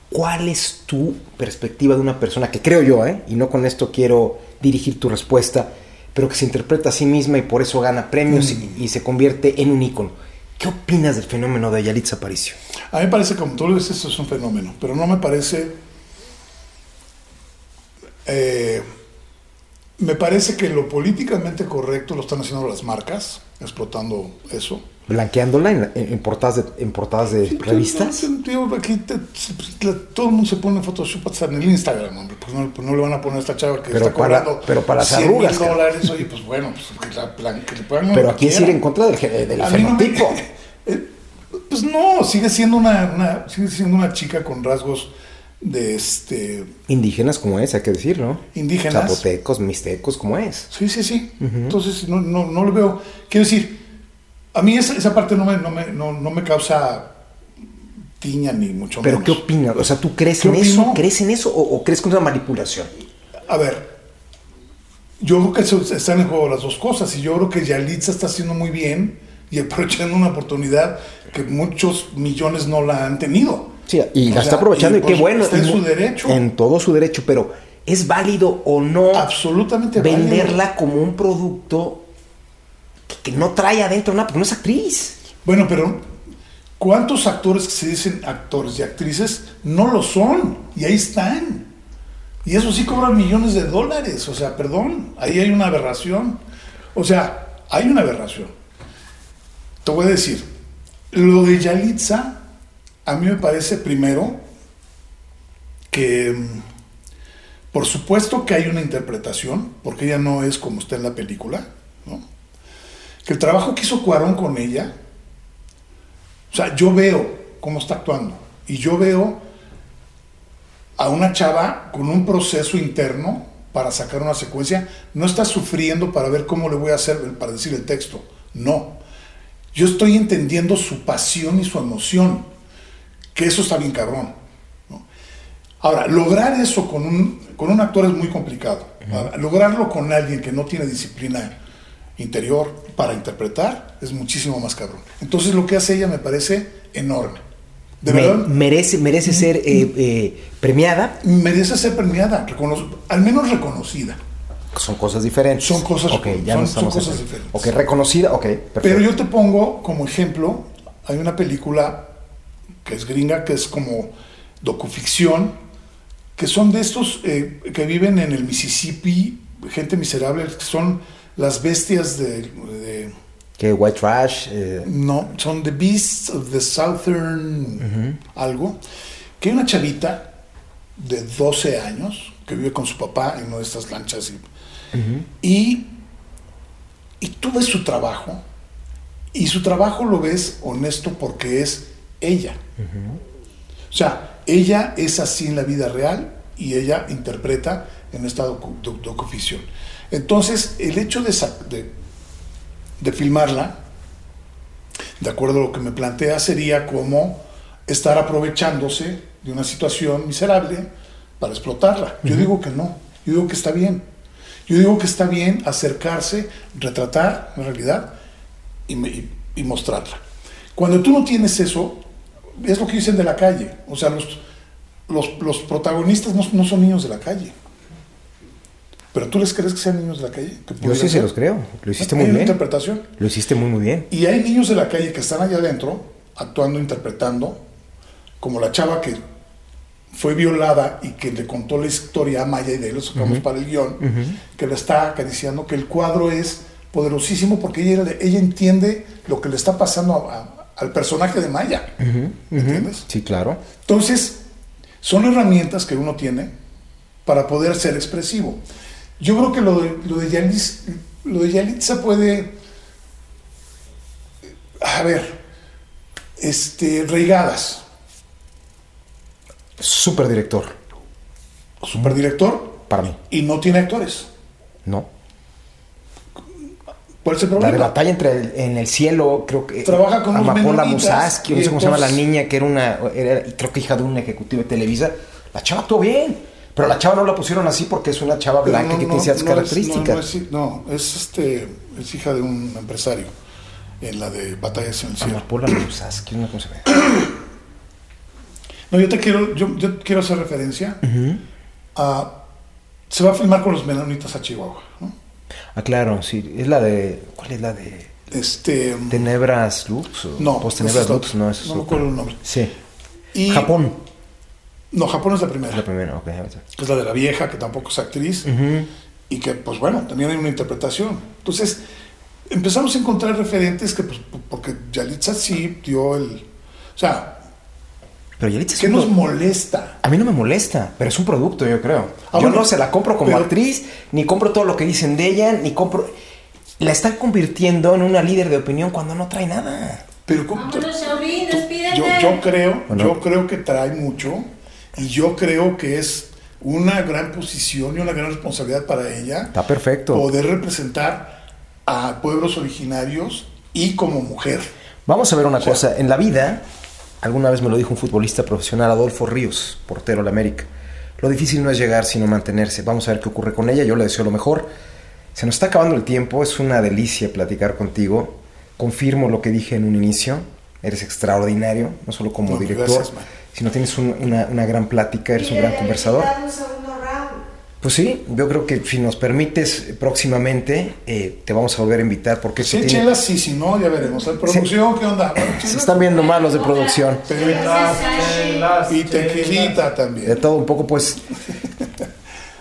¿Cuál es tu perspectiva de una persona que creo yo, eh, y no con esto quiero dirigir tu respuesta, pero que se interpreta a sí misma y por eso gana premios y, y se convierte en un ícono? ¿Qué opinas del fenómeno de Yalitza Aparicio? A mí me parece, como tú lo dices, es un fenómeno, pero no me parece... eh, me parece que lo políticamente correcto lo están haciendo las marcas, explotando eso. Blanqueándola en, en- en portadas de, en portadas de Sí, revistas. aquí te- la- todo el mundo se pone Photoshop hasta en el Instagram, hombre. Pues no, pues no le van a poner a esta chava que Pero está para- cobrando pero para las 100 arrugas, dólares. Oye, pues bueno, pues que, la, plan- que le pongan Pero aquí es ir en contra del, del no me-. *laughs* Eh, pues no, sigue siendo una, una- sigue siendo una chica con rasgos de este Indígenas como es, hay que decir, ¿no? Indígenas. Zapotecos, mixtecos como es. Sí, sí, sí. Entonces no, no, no lo veo. Quiero decir, a mí esa, esa parte no me, no, me, no, no me causa tiña ni mucho Pero menos. ¿qué opinas? O sea, ¿tú crees ¿Qué en eso? ¿Crees en eso o, o crees que es una manipulación? A ver, yo creo que están en juego las dos cosas y yo creo que Yalitza está haciendo muy bien y aprovechando una oportunidad que muchos millones no la han tenido. Sí, y O la sea, está aprovechando y, qué bueno. Está en su derecho. En todo su derecho, pero ¿es válido o no Absolutamente válido. venderla como un producto que, no trae adentro nada? Porque no es actriz. Bueno, pero ¿cuántos actores que se dicen actores y actrices no lo son? Y ahí están. Y eso sí cobran millones de dólares. O sea, perdón, ahí hay una aberración. O sea, hay una aberración. Te voy a decir, lo de Yalitza, a mí me parece primero que, mm, por supuesto que hay una interpretación, porque ella no es como está en la película. Que el trabajo que hizo Cuarón con ella, o sea, yo veo cómo está actuando y yo veo a una chava con un proceso interno para sacar una secuencia, no está sufriendo para ver cómo le voy a hacer para decir el texto, no. Yo estoy entendiendo su pasión y su emoción, que eso está bien cabrón. ¿no? Ahora, lograr eso con un, con un actor es muy complicado. Ahora, lograrlo con alguien que no tiene disciplina interior para interpretar es muchísimo más cabrón. Entonces lo que hace ella me parece enorme. De Me- verdad, merece merece ser eh, eh, premiada. merece ser premiada, al menos reconocida. Son cosas diferentes. Son cosas- Ok, ya son- no son cosas en- diferentes. Ok, reconocida, ok, perfecto. Pero yo te pongo como ejemplo, hay una película que es gringa, que es como docuficción, que son de estos eh, que viven en el Mississippi, gente miserable, que son las bestias de, de- Que White Trash. eh, no, son The Beasts of the Southern algo, que hay una chavita de 12 años que vive con su papá en una de estas lanchas y, y, y tú ves su trabajo y su trabajo lo ves honesto porque es ella. O sea, ella es así en la vida real y ella interpreta en esta docu- doc- docuficción. Entonces, el hecho de, de, de filmarla, de acuerdo a lo que me plantea, sería como estar aprovechándose de una situación miserable para explotarla. Yo digo que no, yo digo que está bien. Yo digo que está bien acercarse, retratar la realidad y, me- y- y mostrarla. Cuando tú no tienes eso, es lo que dicen de la calle. O sea, los, los, los protagonistas no, no son niños de la calle. Pero tú les crees que sean niños de la calle. ¿Que Yo sí se los creo. Lo hiciste muy bien. interpretación. Lo hiciste muy, muy bien. Y hay niños de la calle que están allá adentro, actuando, interpretando, como la chava que fue violada y que le contó la historia a Maya y de ahí lo sacamos para el guion, que la está acariciando, que el cuadro es poderosísimo porque ella, ella entiende lo que le está pasando a- a- al personaje de Maya. ¿Entiendes? Sí, claro. Entonces, son herramientas que uno tiene para poder ser expresivo. Yo creo que lo de, lo de, Yalis- lo de Yalitza puede, a ver, este, reigadas. Super director. Superdirector Para mí. y no tiene actores. No. ¿Cuál es el La de problema? batalla entre el- en el cielo, creo que. Trabaja con unos Amapola Musaski, no sé cómo se llama la niña, que era una. Era, creo que hija de un ejecutivo de Televisa. La chava actuó bien. Pero la chava no la pusieron así porque es una chava blanca no- que tiene ciertas no características. No, es, no, es, este, es hija de un empresario en la de Batallas en el Cielo. Sé cómo se ve. No, yo te quiero, yo, yo quiero hacer referencia a. Se va a filmar con los menonitas a Chihuahua, ¿no? Ah, claro, sí. Es la de. ¿Cuál es la de. Este. Tenebras Lux? O No, Post Tenebras Lux, no, esa es No me acuerdo el nombre. Sí. Y- Japón. No, Japón es la Es primera. la primera, ok. Es la de la vieja, que tampoco es actriz. Y que, pues bueno, también hay una interpretación. Entonces, empezamos a encontrar referentes que, pues, porque Yalitza sí dio el. O sea, Pero Yalitza ¿qué nos molesta? A mí no me molesta, pero es un producto, yo creo. Ah, yo bueno, no se la compro como pero- actriz, ni compro todo lo que dicen de ella, ni compro. La están convirtiendo en una líder de opinión cuando no trae nada. Pero ¿cómo- Vámonos, Shaolin, yo, yo creo, Bueno. yo creo que trae mucho y yo creo que es una gran posición y una gran responsabilidad para ella Está perfecto. poder representar a pueblos originarios y como mujer. Vamos a ver una O sea- cosa. En la vida, alguna vez me lo dijo un futbolista profesional, Adolfo Ríos, portero de la América. Lo difícil no es llegar, sino mantenerse. Vamos a ver qué ocurre con ella. Yo le deseo lo mejor. Se nos está acabando el tiempo. Es una delicia platicar contigo. Confirmo lo que dije en un inicio. Eres extraordinario, no solo como No, director, gracias, man. sino tienes un- una, una gran plática, eres un gran conversador. Un segundo round. Pues sí, yo creo que si nos permites eh, próximamente, eh, te vamos a volver a invitar porque esto Sí, tiene- chelas, sí, si no, ya veremos. ¿La producción qué onda? Bueno, se chelas. están viendo mal los de producción. Pero y tequilita también. De todo un poco, pues.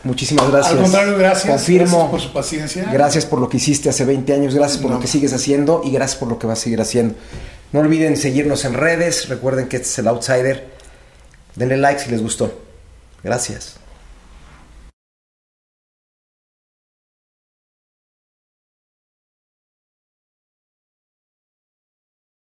Muchísimas gracias. Al contrario, gracias. Confirmo. Gracias por su paciencia. Gracias por lo que hiciste hace 20 años, gracias por No. lo que sigues haciendo y gracias por lo que vas a seguir haciendo. No olviden seguirnos en redes, recuerden que este es el Outsider. Denle like si les gustó. Gracias.